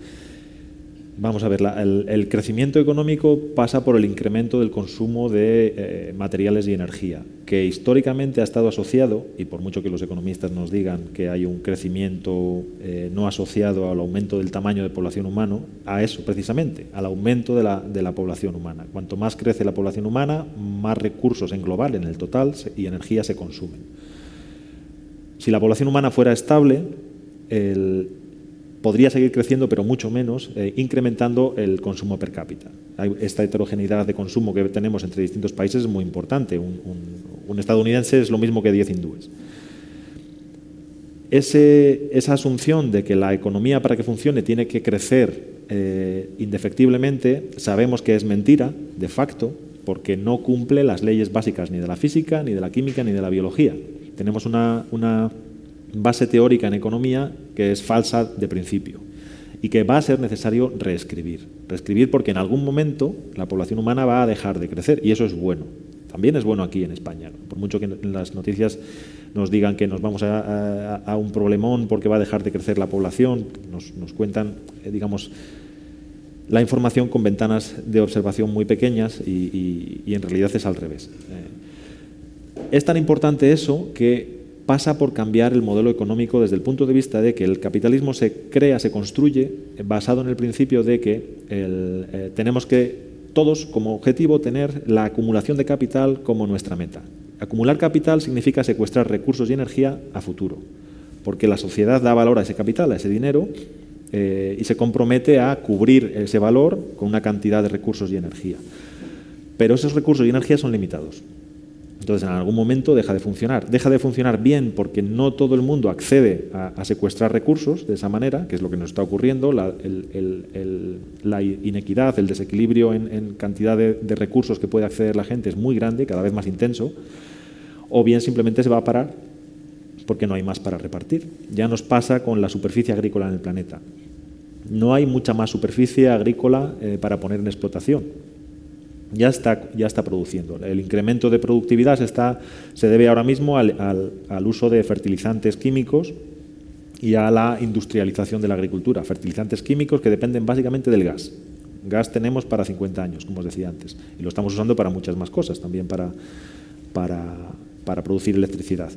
Vamos a ver, el, crecimiento económico pasa por el incremento del consumo de eh, materiales y energía, que históricamente ha estado asociado, y por mucho que los economistas nos digan que hay un crecimiento eh, no asociado al aumento del tamaño de población humana, a eso precisamente, al aumento de la, de la, población humana. Cuanto más crece la población humana, más recursos en global, en el total, y energía se consumen. Si la población humana fuera estable, el, podría seguir creciendo, pero mucho menos, eh, incrementando el consumo per cápita. esta heterogeneidad de consumo que tenemos entre distintos países es muy importante. Un, estadounidense es lo mismo que 10 hindúes. esa asunción de que la economía para que funcione tiene que crecer eh, indefectiblemente, sabemos que es mentira, de facto, porque no cumple las leyes básicas ni de la física, ni de la química, ni de la biología. Tenemos una base teórica en economía que es falsa de principio y que va a ser necesario reescribir. Reescribir porque en algún momento la población humana va a dejar de crecer y eso es bueno. También es bueno aquí en España. Por mucho que las noticias nos digan que nos vamos a, un problemón porque va a dejar de crecer la población, nos, cuentan, eh, digamos, la información con ventanas de observación muy pequeñas y, en realidad es al revés. Eh, es tan importante eso que pasa por cambiar el modelo económico desde el punto de vista de que el capitalismo se crea, se construye basado en el principio de que eh, tenemos que todos como objetivo tener la acumulación de capital como nuestra meta. Acumular capital significa secuestrar recursos y energía a futuro, porque la sociedad da valor a ese capital, a ese dinero, eh, y se compromete a cubrir ese valor con una cantidad de recursos y energía. Pero esos recursos y energía son limitados. Entonces, en algún momento deja de funcionar. Deja de funcionar bien porque no todo el mundo accede a, secuestrar recursos de esa manera, que es lo que nos está ocurriendo. La, inequidad, el desequilibrio en, cantidad de, recursos que puede acceder la gente es muy grande, cada vez más intenso. O bien simplemente se va a parar porque no hay más para repartir. Ya nos pasa con la superficie agrícola en el planeta. No hay mucha más superficie agrícola eh, para poner en explotación ya está, ya está produciendo. El incremento de productividad se, está, se debe ahora mismo al, al, uso de fertilizantes químicos y a la industrialización de la agricultura. Fertilizantes químicos que dependen básicamente del gas. Gas tenemos para 50 años, como os decía antes, y lo estamos usando para muchas más cosas, también para, para, para producir electricidad.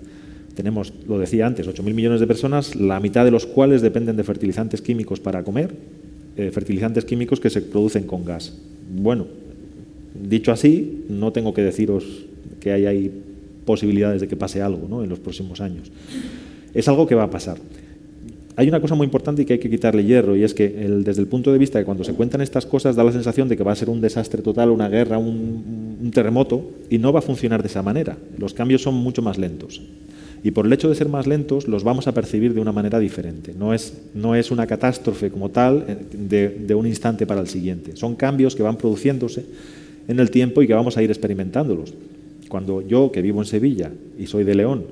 Tenemos, lo decía antes, 8.000 millones de personas, la mitad de los cuales dependen de fertilizantes químicos para comer, eh, fertilizantes químicos que se producen con gas. Bueno, Dicho así, no tengo que deciros que hay, posibilidades de que pase algo en los próximos años. Es algo que va a pasar. Hay una cosa muy importante y que hay que quitarle hierro, y es que desde el punto de vista de cuando se cuentan estas cosas da la sensación de que va a ser un desastre total, una guerra, un, terremoto, y no va a funcionar de esa manera. Los cambios son mucho más lentos. Y por el hecho de ser más lentos, los vamos a percibir de una manera diferente. No es, no es una catástrofe como tal eh, de un instante para el siguiente. Son cambios que van produciéndose en el tiempo y que vamos a ir experimentándolos. Cuando yo, que vivo en Sevilla y soy de León,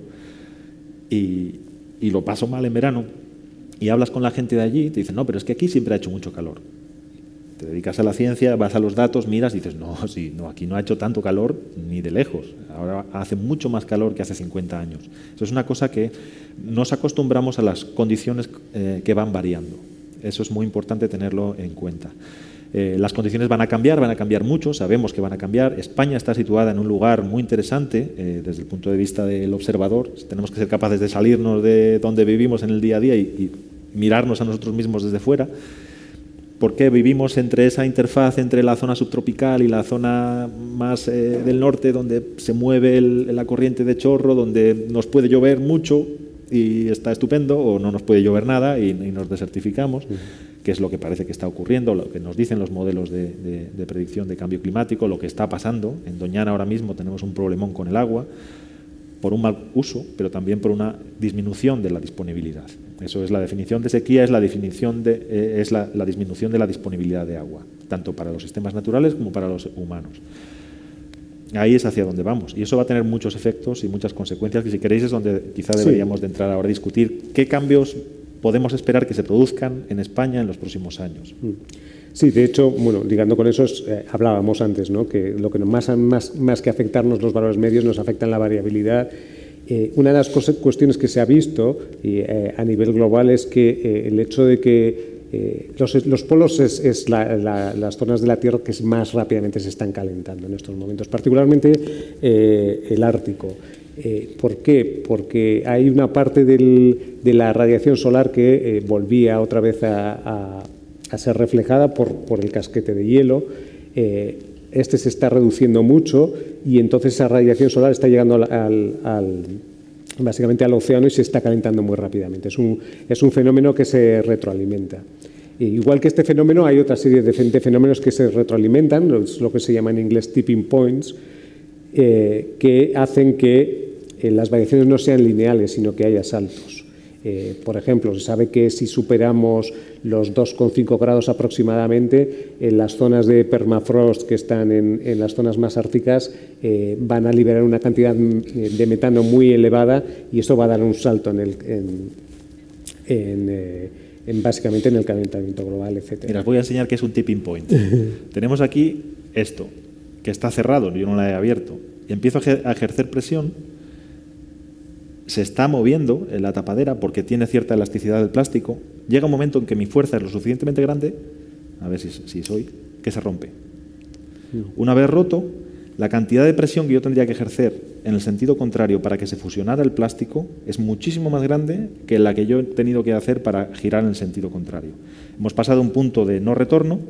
y, lo paso mal en verano, y hablas con la gente de allí, te dicen, no, pero es que aquí siempre ha hecho mucho calor. Te dedicas a la ciencia, vas a los datos, miras y dices, no, sí, no, aquí no ha hecho tanto calor ni de lejos. Ahora hace mucho más calor que hace 50 años. Eso es una cosa que nos acostumbramos a las condiciones eh, que van variando. Eso es muy importante tenerlo en cuenta. Eh, las condiciones van a cambiar, van a cambiar mucho, sabemos que van a cambiar. España está situada en un lugar muy interesante eh, desde el punto de vista del observador. Tenemos que ser capaces de salirnos de donde vivimos en el día a día y, mirarnos a nosotros mismos desde fuera porque vivimos entre esa interfaz entre la zona subtropical y la zona más eh, del norte, donde se mueve la corriente de chorro, donde nos puede llover mucho y está estupendo, o no nos puede llover nada y, nos desertificamos que es lo que parece que está ocurriendo, lo que nos dicen los modelos de, predicción de cambio climático, lo que está pasando. En Doñana ahora mismo tenemos un problemón con el agua por un mal uso, pero también por una disminución de la disponibilidad. Eso es la definición de sequía, es la definición de, eh, es la, disminución de la disponibilidad de agua, tanto para los sistemas naturales como para los humanos. Ahí es hacia donde vamos. Y eso va a tener muchos efectos y muchas consecuencias que si queréis es donde quizá deberíamos de entrar ahora a discutir qué cambios podemos esperar que se produzcan en España en los próximos años. Mm. Sí, de hecho, bueno, ligando con eso, eh, hablábamos antes, ¿no? que lo que más, más, más que afectarnos los valores medios nos afectan la variabilidad. Eh, una de las cuestiones que se ha visto y, eh, a nivel global es que el hecho de que los, los, polos es, las zonas de la Tierra que más rápidamente se están calentando en estos momentos, particularmente el Ártico. ¿Por qué? Porque hay una parte de la radiación solar que volvía otra vez a ser reflejada por, el casquete de hielo. Eh, este se está reduciendo mucho y entonces esa radiación solar está llegando al, básicamente al océano y se está calentando muy rápidamente. Es un fenómeno que se retroalimenta. Igual que este fenómeno, hay otra serie de, fenómenos que se retroalimentan, lo que se llama en inglés tipping points, eh, que hacen que eh, las variaciones no sean lineales, sino que haya saltos. Eh, por ejemplo, se sabe que si superamos los 2,5 grados aproximadamente, en las zonas de permafrost que están en, las zonas más árticas eh, van a liberar una cantidad de metano muy elevada y eso va a dar un salto en, el, eh, básicamente en el calentamiento global, etc. Mira, os voy a enseñar qué es un tipping point. Tenemos aquí esto, que está cerrado, yo no lo he abierto, y empiezo a ejercer presión se está moviendo en la tapadera porque tiene cierta elasticidad del plástico, llega un momento en que mi fuerza es lo suficientemente grande, a ver si, soy, que se rompe. Una vez roto, la cantidad de presión que yo tendría que ejercer en el sentido contrario para que se fusionara el plástico es muchísimo más grande que la que yo he tenido que hacer para girar en el sentido contrario. Hemos pasado un punto de no retorno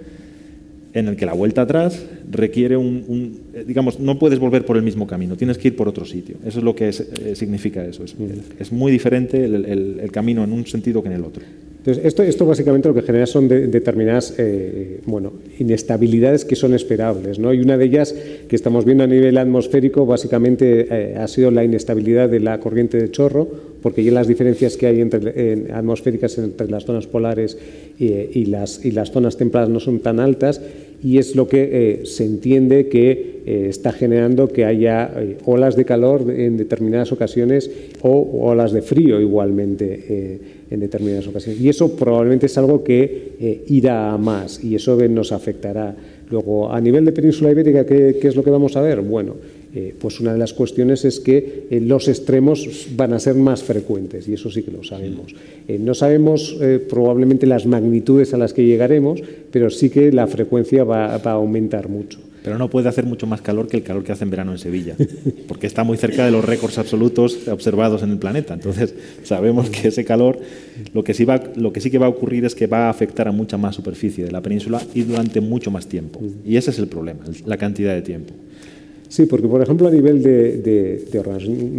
en el que la vuelta atrás requiere un, eh, digamos, no puedes volver por el mismo camino, tienes que ir por otro sitio. Eso es lo que eh, significa eso. Es, muy diferente el, camino en un sentido que en el otro. Entonces, esto, esto básicamente lo que genera son determinadas eh, bueno, inestabilidades que son esperables. ¿no? Y una de ellas que estamos viendo a nivel atmosférico básicamente ha sido la inestabilidad de la corriente de chorro, porque ya las diferencias que hay entre, atmosféricas entre las zonas polares y, las, y las zonas templadas no son tan altas y es lo que eh, se entiende que eh, está generando que haya eh, olas de calor en determinadas ocasiones o olas de frío igualmente en determinadas ocasiones. Y eso probablemente es algo que irá a más y eso nos afectará. Luego, a nivel de península ibérica, ¿qué, qué es lo que vamos a ver? Bueno, eh, pues una de las cuestiones es que eh, los extremos van a ser más frecuentes y eso sí que lo sabemos. Eh, no sabemos probablemente las magnitudes a las que llegaremos, pero sí que la frecuencia va, a aumentar mucho. Pero no puede hacer mucho más calor que el calor que hace en verano en Sevilla, porque está muy cerca de los récords absolutos observados en el planeta. Entonces, sabemos que ese calor, lo que, sí va, lo que sí que va a ocurrir es que va a afectar a mucha más superficie de la península y durante mucho más tiempo. Y ese es el problema, la cantidad de tiempo. Sí, porque por ejemplo a nivel de,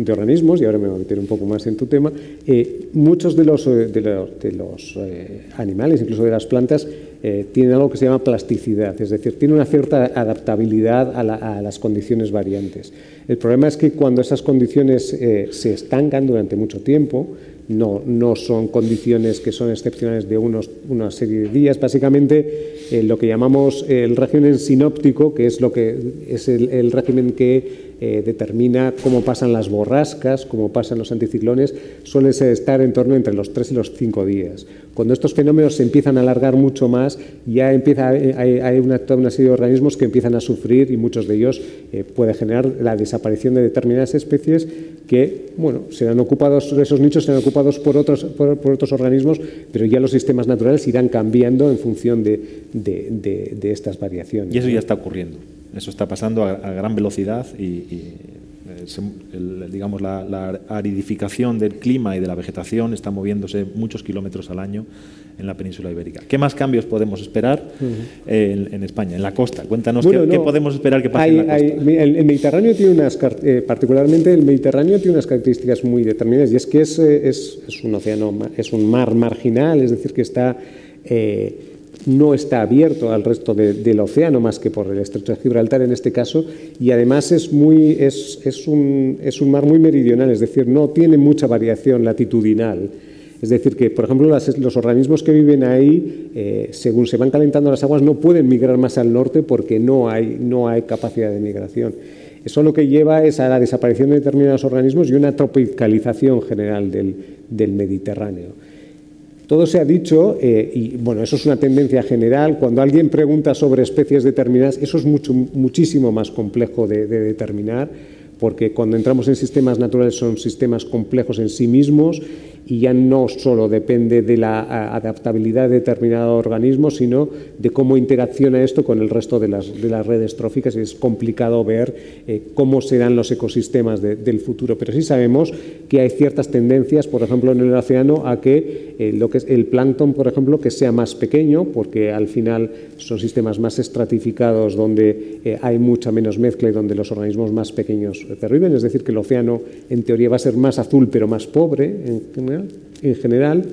organismos, y ahora me voy a meter un poco más en tu tema, eh, muchos de los, eh, de los, eh, animales, incluso de las plantas, tienen algo que se llama plasticidad, es decir, tienen una cierta adaptabilidad a, las condiciones variantes. El problema es que cuando esas condiciones se estancan durante mucho tiempo, no, no son condiciones que son excepcionales de unos, una serie de días. Básicamente, eh, lo que llamamos el régimen sinóptico, que es, lo que, es el régimen que eh, determina cómo pasan las borrascas, cómo pasan los anticiclones, suele estar en torno entre los tres y los cinco días. Cuando estos fenómenos se empiezan a alargar mucho más, ya empieza, hay, una, toda una serie de organismos que empiezan a sufrir y muchos de ellos eh, puede generar la desaparición de determinadas especies que, bueno, serán ocupados, esos nichos serán ocupados por otros, por, otros organismos, pero ya los sistemas naturales irán cambiando en función de, de estas variaciones. Y eso ya está ocurriendo. Eso está pasando a, gran velocidad y, digamos, la, aridificación del clima y de la vegetación está moviéndose muchos kilómetros al año en la península ibérica. ¿Qué más cambios podemos esperar en, España, en la costa? Cuéntanos qué, podemos esperar que pase en la costa. el, Mediterráneo tiene unas, eh, particularmente el Mediterráneo tiene unas características muy determinadas y es que es, eh, es, es un océano, es un mar marginal, es decir, que está eh, no está abierto al resto del océano más que por el estrecho de Gibraltar en este caso y además es, muy, es, es, un, es un mar muy meridional, es decir, no tiene mucha variación latitudinal. Es decir, que, por ejemplo, los organismos que viven ahí, eh, según se van calentando las aguas, no pueden migrar más al norte porque no hay, no hay capacidad de migración. Eso lo que lleva es a la desaparición de determinados organismos y una tropicalización general del, Mediterráneo. Todo se ha dicho, eh, y bueno, eso es una tendencia general. Cuando alguien pregunta sobre especies determinadas, eso es mucho, muchísimo más complejo de determinar porque cuando entramos en sistemas naturales son sistemas complejos en sí mismos y ya no solo depende de la adaptabilidad de determinado organismo, sino de cómo interacciona esto con el resto de las, de las redes tróficas es complicado ver eh, cómo serán los ecosistemas del futuro. Pero sí sabemos que hay ciertas tendencias, por ejemplo, en el océano, a que eh, lo que es el plancton, por ejemplo, que sea más pequeño, porque al final son sistemas más estratificados donde eh, hay mucha menos mezcla y donde los organismos más pequeños perviven. Es decir, que el océano, en teoría, va a ser más azul, pero más pobre en general.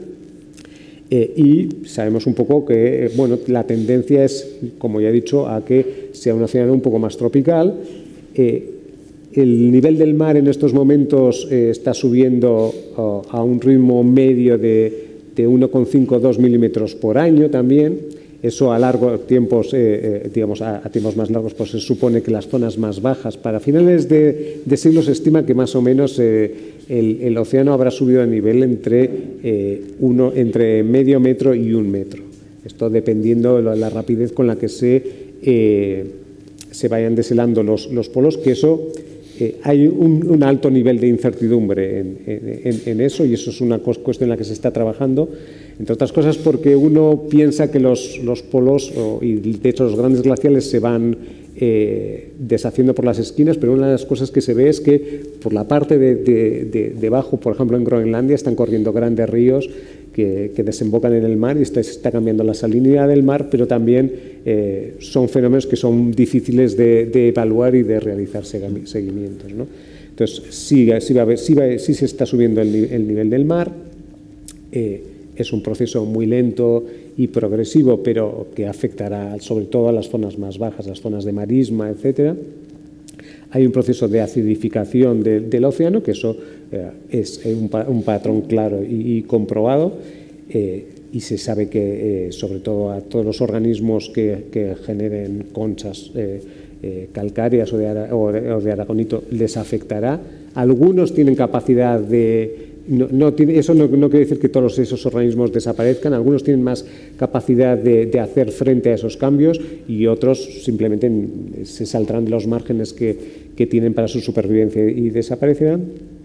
Eh, y sabemos un poco que bueno, la tendencia es, como ya he dicho, a que sea un océano un poco más tropical. Eh, el nivel del mar en estos momentos eh, está subiendo a un ritmo medio de, de 1,5-2 milímetros por año también. Eso a largos tiempos, digamos, a, tiempos más largos, pues se supone que las zonas más bajas, para finales de, de siglo se estima que más o menos el, océano habrá subido a nivel entre, eh, uno, entre medio metro y un metro. Esto dependiendo de la rapidez con la que se, eh, se vayan deshelando los, los, polos, que eso eh, hay un, alto nivel de incertidumbre en, eso y eso es una cuestión en la que se está trabajando, entre otras cosas porque uno piensa que los, los polos, y de hecho los grandes glaciales se van eh, deshaciendo por las esquinas, pero una de las cosas que se ve es que por la parte de, debajo, por ejemplo en Groenlandia, están corriendo grandes ríos que, desembocan en el mar y está, está cambiando la salinidad del mar, pero también eh, son fenómenos que son difíciles de, evaluar y de realizar seguimientos. Entonces, sí, sí, se está subiendo el, nivel del mar. Eh, es un proceso muy lento y progresivo, pero que afectará sobre todo a las zonas más bajas, las zonas de marisma, etc. Hay un proceso de acidificación del océano, que eso eh, es un, patrón claro y, comprobado, eh, y se sabe que, eh, sobre todo a todos los organismos que, generen conchas calcáreas o de, o de aragonito, les afectará. Algunos tienen capacidad de no, tiene, eso no, quiere decir que todos esos organismos desaparezcan, algunos tienen más capacidad de, hacer frente a esos cambios y otros simplemente se saldrán de los márgenes que, que tienen para su supervivencia y desaparecerán.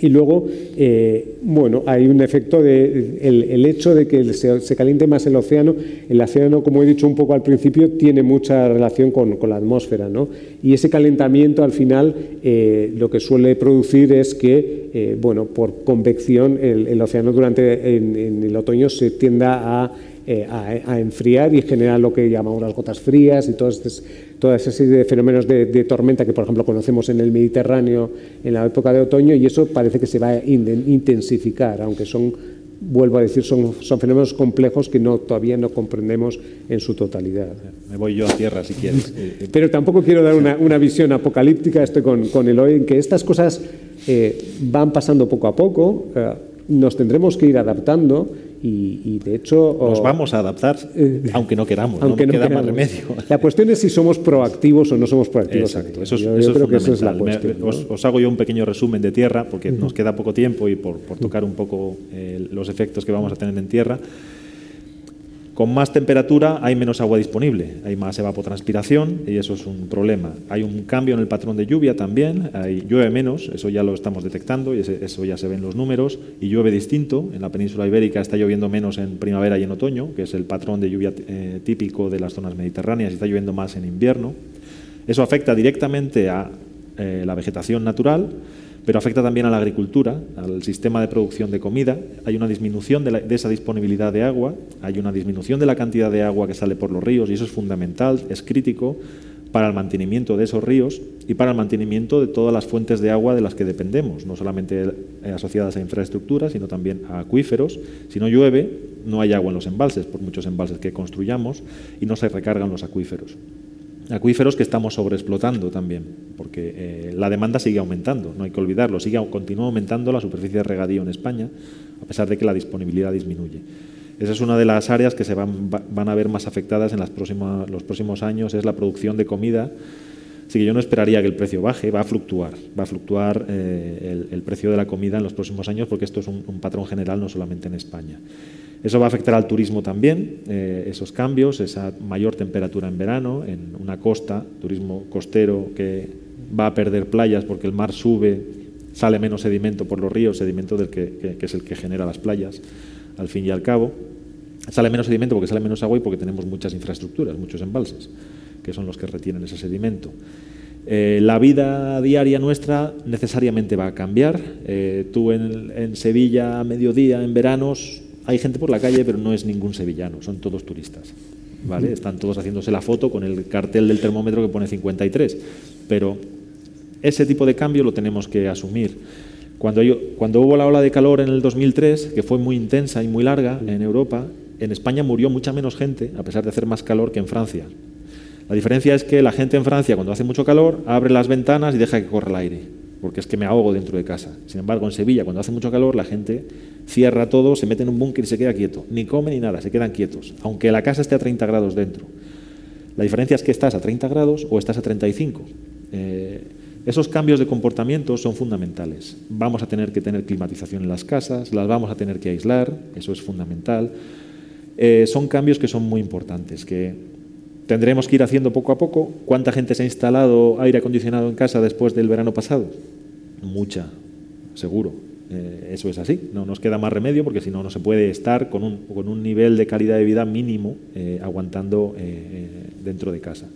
Y luego, eh, bueno, hay un efecto de el, hecho de que se, caliente más el océano. El océano, como he dicho un poco al principio, tiene mucha relación con, la atmósfera, ¿no? Y ese calentamiento, al final, eh, lo que suele producir es que, eh, bueno, por convección, el, océano durante en, el otoño se tienda a a, enfriar y generar lo que llamamos las gotas frías y todas toda esa serie de fenómenos de, tormenta que, por ejemplo, conocemos en el Mediterráneo en la época de otoño y eso parece que se va a intensificar, aunque son, vuelvo a decir, son, son fenómenos complejos que no, todavía no comprendemos en su totalidad. Me voy yo a tierra si quieres. Pero tampoco quiero dar una, una visión apocalíptica, estoy con, con hoy en que estas cosas eh, van pasando poco a poco, eh, nos tendremos que ir adaptando y, de hecho... Nos vamos a adaptar, eh, aunque no queramos, aunque no, queda más remedio. La cuestión es si somos proactivos o no somos proactivos. Exacto, eso, es, yo, creo que esa es la cuestión. os, hago yo un pequeño resumen de tierra, porque nos queda poco tiempo y por, tocar un poco eh, los efectos que vamos a tener en tierra. Con más temperatura hay menos agua disponible, hay más evapotranspiración y eso es un problema. Hay un cambio en el patrón de lluvia también, hay, llueve menos, eso ya lo estamos detectando y eso ya se ve en los números, y llueve distinto. En la península ibérica está lloviendo menos en primavera y en otoño, que es el patrón de lluvia eh, típico de las zonas mediterráneas, y está lloviendo más en invierno. Eso afecta directamente a eh, la vegetación natural pero afecta también a la agricultura, al sistema de producción de comida. Hay una disminución de, esa disponibilidad de agua, hay una disminución de la cantidad de agua que sale por los ríos y eso es fundamental, es crítico para el mantenimiento de esos ríos y para el mantenimiento de todas las fuentes de agua de las que dependemos, no solamente asociadas a infraestructuras, sino también a acuíferos. Si no llueve, no hay agua en los embalses, por muchos embalses que construyamos, y no se recargan los acuíferos acuíferos que estamos sobreexplotando también, porque eh, la demanda sigue aumentando, no hay que olvidarlo, sigue, continúa aumentando la superficie de regadío en España, a pesar de que la disponibilidad disminuye. Esa es una de las áreas que se van, van a ver más afectadas en las próximas, los próximos años, es la producción de comida Así que yo no esperaría que el precio baje, va a fluctuar, va a fluctuar eh, el, precio de la comida en los próximos años porque esto es un, patrón general no solamente en España. Eso va a afectar al turismo también, eh, esos cambios, esa mayor temperatura en verano, en una costa, turismo costero que va a perder playas porque el mar sube, sale menos sedimento por los ríos, sedimento del que, es el que genera las playas, al fin y al cabo. Sale menos sedimento porque sale menos agua y porque tenemos muchas infraestructuras, muchos embalses que son los que retienen ese sedimento. Eh, la vida diaria nuestra necesariamente va a cambiar. Eh, tú en, Sevilla a mediodía, en veranos, hay gente por la calle, pero no es ningún sevillano, son todos turistas. ¿vale? Están todos haciéndose la foto con el cartel del termómetro que pone 53. Pero ese tipo de cambio lo tenemos que asumir. Cuando, yo, cuando hubo la ola de calor en el 2003, que fue muy intensa y muy larga en Europa, en España murió mucha menos gente, a pesar de hacer más calor que en Francia. La diferencia es que la gente en Francia, cuando hace mucho calor, abre las ventanas y deja que corra el aire, porque es que me ahogo dentro de casa. Sin embargo, en Sevilla, cuando hace mucho calor, la gente cierra todo, se mete en un búnker y se queda quieto. Ni come ni nada, se quedan quietos, aunque la casa esté a 30 grados dentro. La diferencia es que estás a 30 grados o estás a 35. Eh, esos cambios de comportamiento son fundamentales. Vamos a tener que tener climatización en las casas, las vamos a tener que aislar, eso es fundamental. Eh, son cambios que son muy importantes, que Tendremos que ir haciendo poco a poco. ¿Cuánta gente se ha instalado aire acondicionado en casa después del verano pasado? Mucha, seguro. Eh, eso es así. No nos queda más remedio porque si no, no se puede estar con un, con un nivel de calidad de vida mínimo eh, aguantando eh, dentro de casa.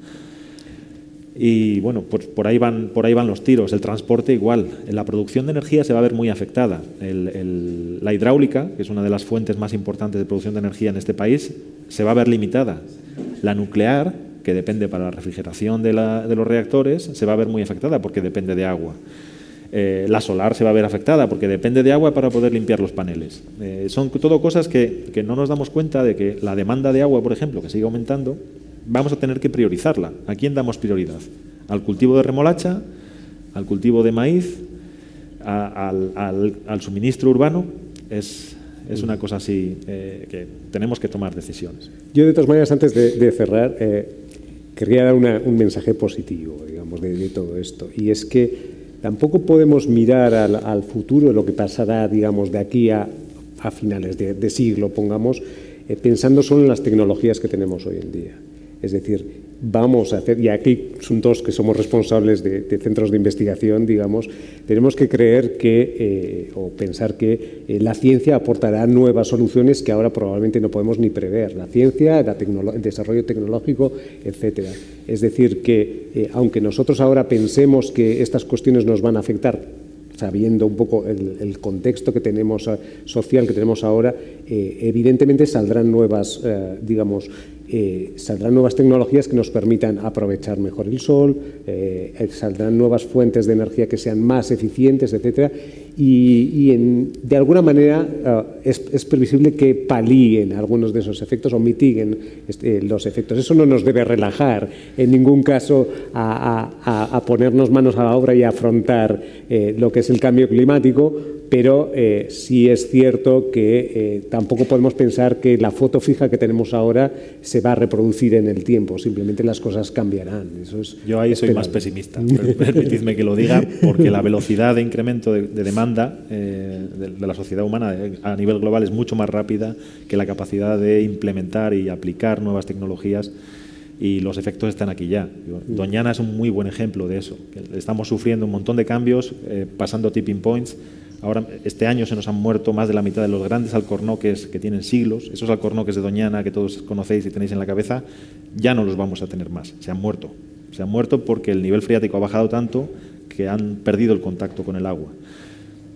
Y bueno, pues por ahí, van, por ahí van los tiros. El transporte igual. La producción de energía se va a ver muy afectada. la hidráulica, que es una de las fuentes más importantes de producción de energía en este país, se va a ver limitada. La nuclear, que depende para la refrigeración de, los reactores, se va a ver muy afectada porque depende de agua. Eh, la solar se va a ver afectada porque depende de agua para poder limpiar los paneles. Eh, son todo cosas que, no nos damos cuenta de que la demanda de agua, por ejemplo, que sigue aumentando, vamos a tener que priorizarla. ¿A quién damos prioridad? ¿Al cultivo de remolacha? ¿Al cultivo de maíz? al, suministro urbano? Es una cosa así eh, que tenemos que tomar decisiones. Yo, de todas maneras, antes de, cerrar, eh, querría dar un mensaje positivo, digamos, de, todo esto. Y es que tampoco podemos mirar al, futuro, lo que pasará, digamos, de aquí a, finales de, siglo, pongamos, eh, pensando solo en las tecnologías que tenemos hoy en día. Es decir, vamos a hacer, y aquí son todos que somos responsables de, centros de investigación, digamos, tenemos que creer que, eh, o pensar que eh, la ciencia aportará nuevas soluciones que ahora probablemente no podemos ni prever. La ciencia, el desarrollo tecnológico, etcétera. Es decir, que eh, aunque nosotros ahora pensemos que estas cuestiones nos van a afectar, sabiendo un poco el, contexto que tenemos social que tenemos ahora, evidentemente saldrán nuevas, digamos, eh, saldrán nuevas tecnologías que nos permitan aprovechar mejor el sol, eh, saldrán nuevas fuentes de energía que sean más eficientes, etcétera, y, de alguna manera es, previsible que palíen algunos de esos efectos o mitiguen este, los efectos. Eso no nos debe relajar en ningún caso a, ponernos manos a la obra y a afrontar lo que es el cambio climático, pero eh, sí es cierto que eh, tampoco podemos pensar que la foto fija que tenemos ahora se va a reproducir en el tiempo, simplemente las cosas cambiarán. Eso es Yo ahí soy más pesimista, permitidme que lo diga, porque la velocidad de incremento de, demanda eh, de, la sociedad humana a nivel global es mucho más rápida que la capacidad de implementar y aplicar nuevas tecnologías y los efectos están aquí ya. Doñana es un muy buen ejemplo de eso. Estamos sufriendo un montón de cambios, pasando tipping points Ahora, este año se nos han muerto más de la mitad de los grandes alcornoques que tienen siglos. Esos alcornoques de Doñana que todos conocéis y tenéis en la cabeza, ya no los vamos a tener más. Se han muerto. Se han muerto porque el nivel freático ha bajado tanto que han perdido el contacto con el agua.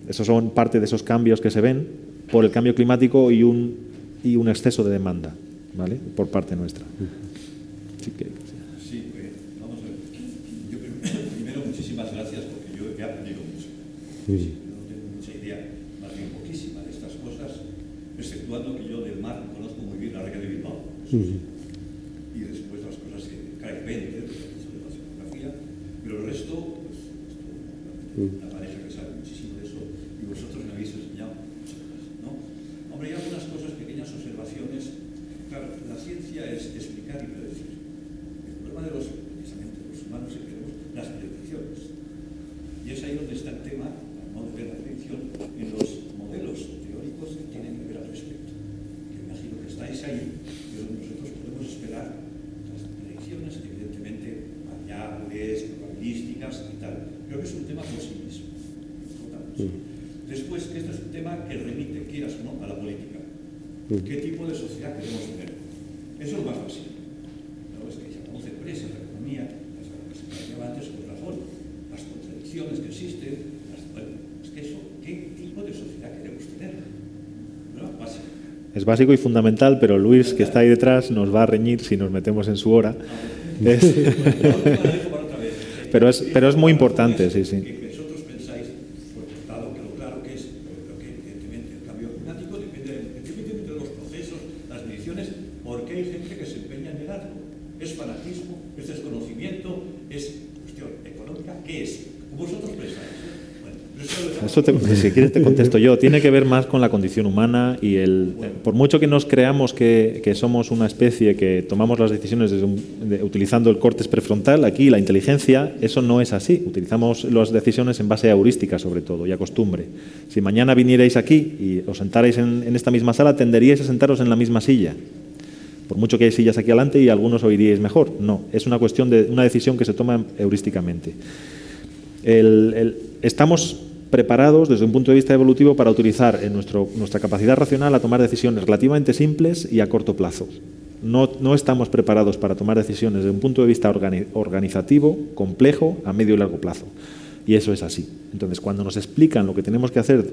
Esos son parte de esos cambios que se ven por el cambio climático y un, y un exceso de demanda ¿vale? por parte nuestra. Sí, pues, vamos a ver. Yo primero, muchísimas gracias porque yo he aprendido mucho. que yo del mar conozco muy bien la región de Bilbao. Y después las cosas que caen 20, de la geografía, pero el resto, pues, la pareja que sabe muchísimo de eso, y vosotros me habéis enseñado muchas cosas. ¿no? Hombre, hay algunas cosas, pequeñas observaciones. Claro, la ciencia es explicar y predecir. El problema de los, precisamente, los humanos es que queremos Después, esto es un tema que remite, quieras o no, a la política. ¿Qué tipo de sociedad queremos tener? Eso es lo más básico. ¿No? Es que ya conoce empresa, la economía, las que se planteaba antes con razón, las contradicciones que existen, las, bueno, es que eso, ¿qué tipo de sociedad queremos tener? ¿No? Básico. Es básico y fundamental, pero Luis, que está ahí detrás, nos va a reñir si nos metemos en su hora. Es- pero, es, pero es muy importante, sí, sí. Que vosotros pensáis, pues, dado que lo claro que es, lo que evidentemente el cambio climático depende evidentemente de los procesos, las mediciones, porque hay gente que se empeña en negarlo. Es fanatismo, es desconocimiento, es cuestión económica, ¿qué es? Vosotros pensáis. Bueno, pero si quieres te contesto yo. Tiene que ver más con la condición humana y el, por mucho que nos creamos que, que somos una especie que tomamos las decisiones utilizando el cortes prefrontal, aquí la inteligencia, eso no es así. Utilizamos las decisiones en base a heurística sobre todo y a costumbre. Si mañana vinierais aquí y os sentarais en, en esta misma sala, tenderíais a sentaros en la misma silla. Por mucho que hay sillas aquí adelante y algunos oiríais mejor. No, es una cuestión de una decisión que se toma heurísticamente. Estamos preparados desde un punto de vista evolutivo para utilizar nuestra capacidad racional a tomar decisiones relativamente simples y a corto plazo. No, no estamos preparados para tomar decisiones desde un punto de vista organi- organizativo, complejo, a medio y largo plazo. Y eso es así. Entonces, cuando nos explican lo que tenemos que hacer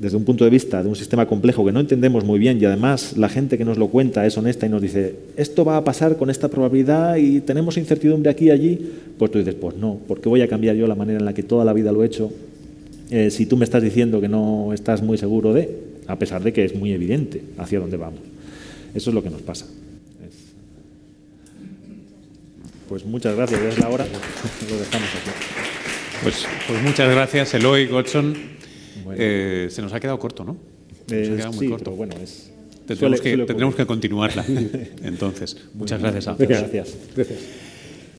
desde un punto de vista de un sistema complejo que no entendemos muy bien y además la gente que nos lo cuenta es honesta y nos dice, esto va a pasar con esta probabilidad y tenemos incertidumbre aquí y allí, pues tú dices, pues no, porque voy a cambiar yo la manera en la que toda la vida lo he hecho eh, si tú me estás diciendo que no estás muy seguro de, a pesar de que es muy evidente hacia dónde vamos. Eso es lo que nos pasa. Es- Pues muchas gracias, ya es la hora, lo dejamos aquí. Pues, pues muchas gracias, Eloy, Godson. Bueno. Eh, se nos ha quedado corto, ¿no? Se nos Eh, ha quedado muy sí, corto. pero bueno, es... Tendremos, suele- que, suele tendremos que continuarla. Entonces, muchas gracias a Gracias. Gracias. Gracias.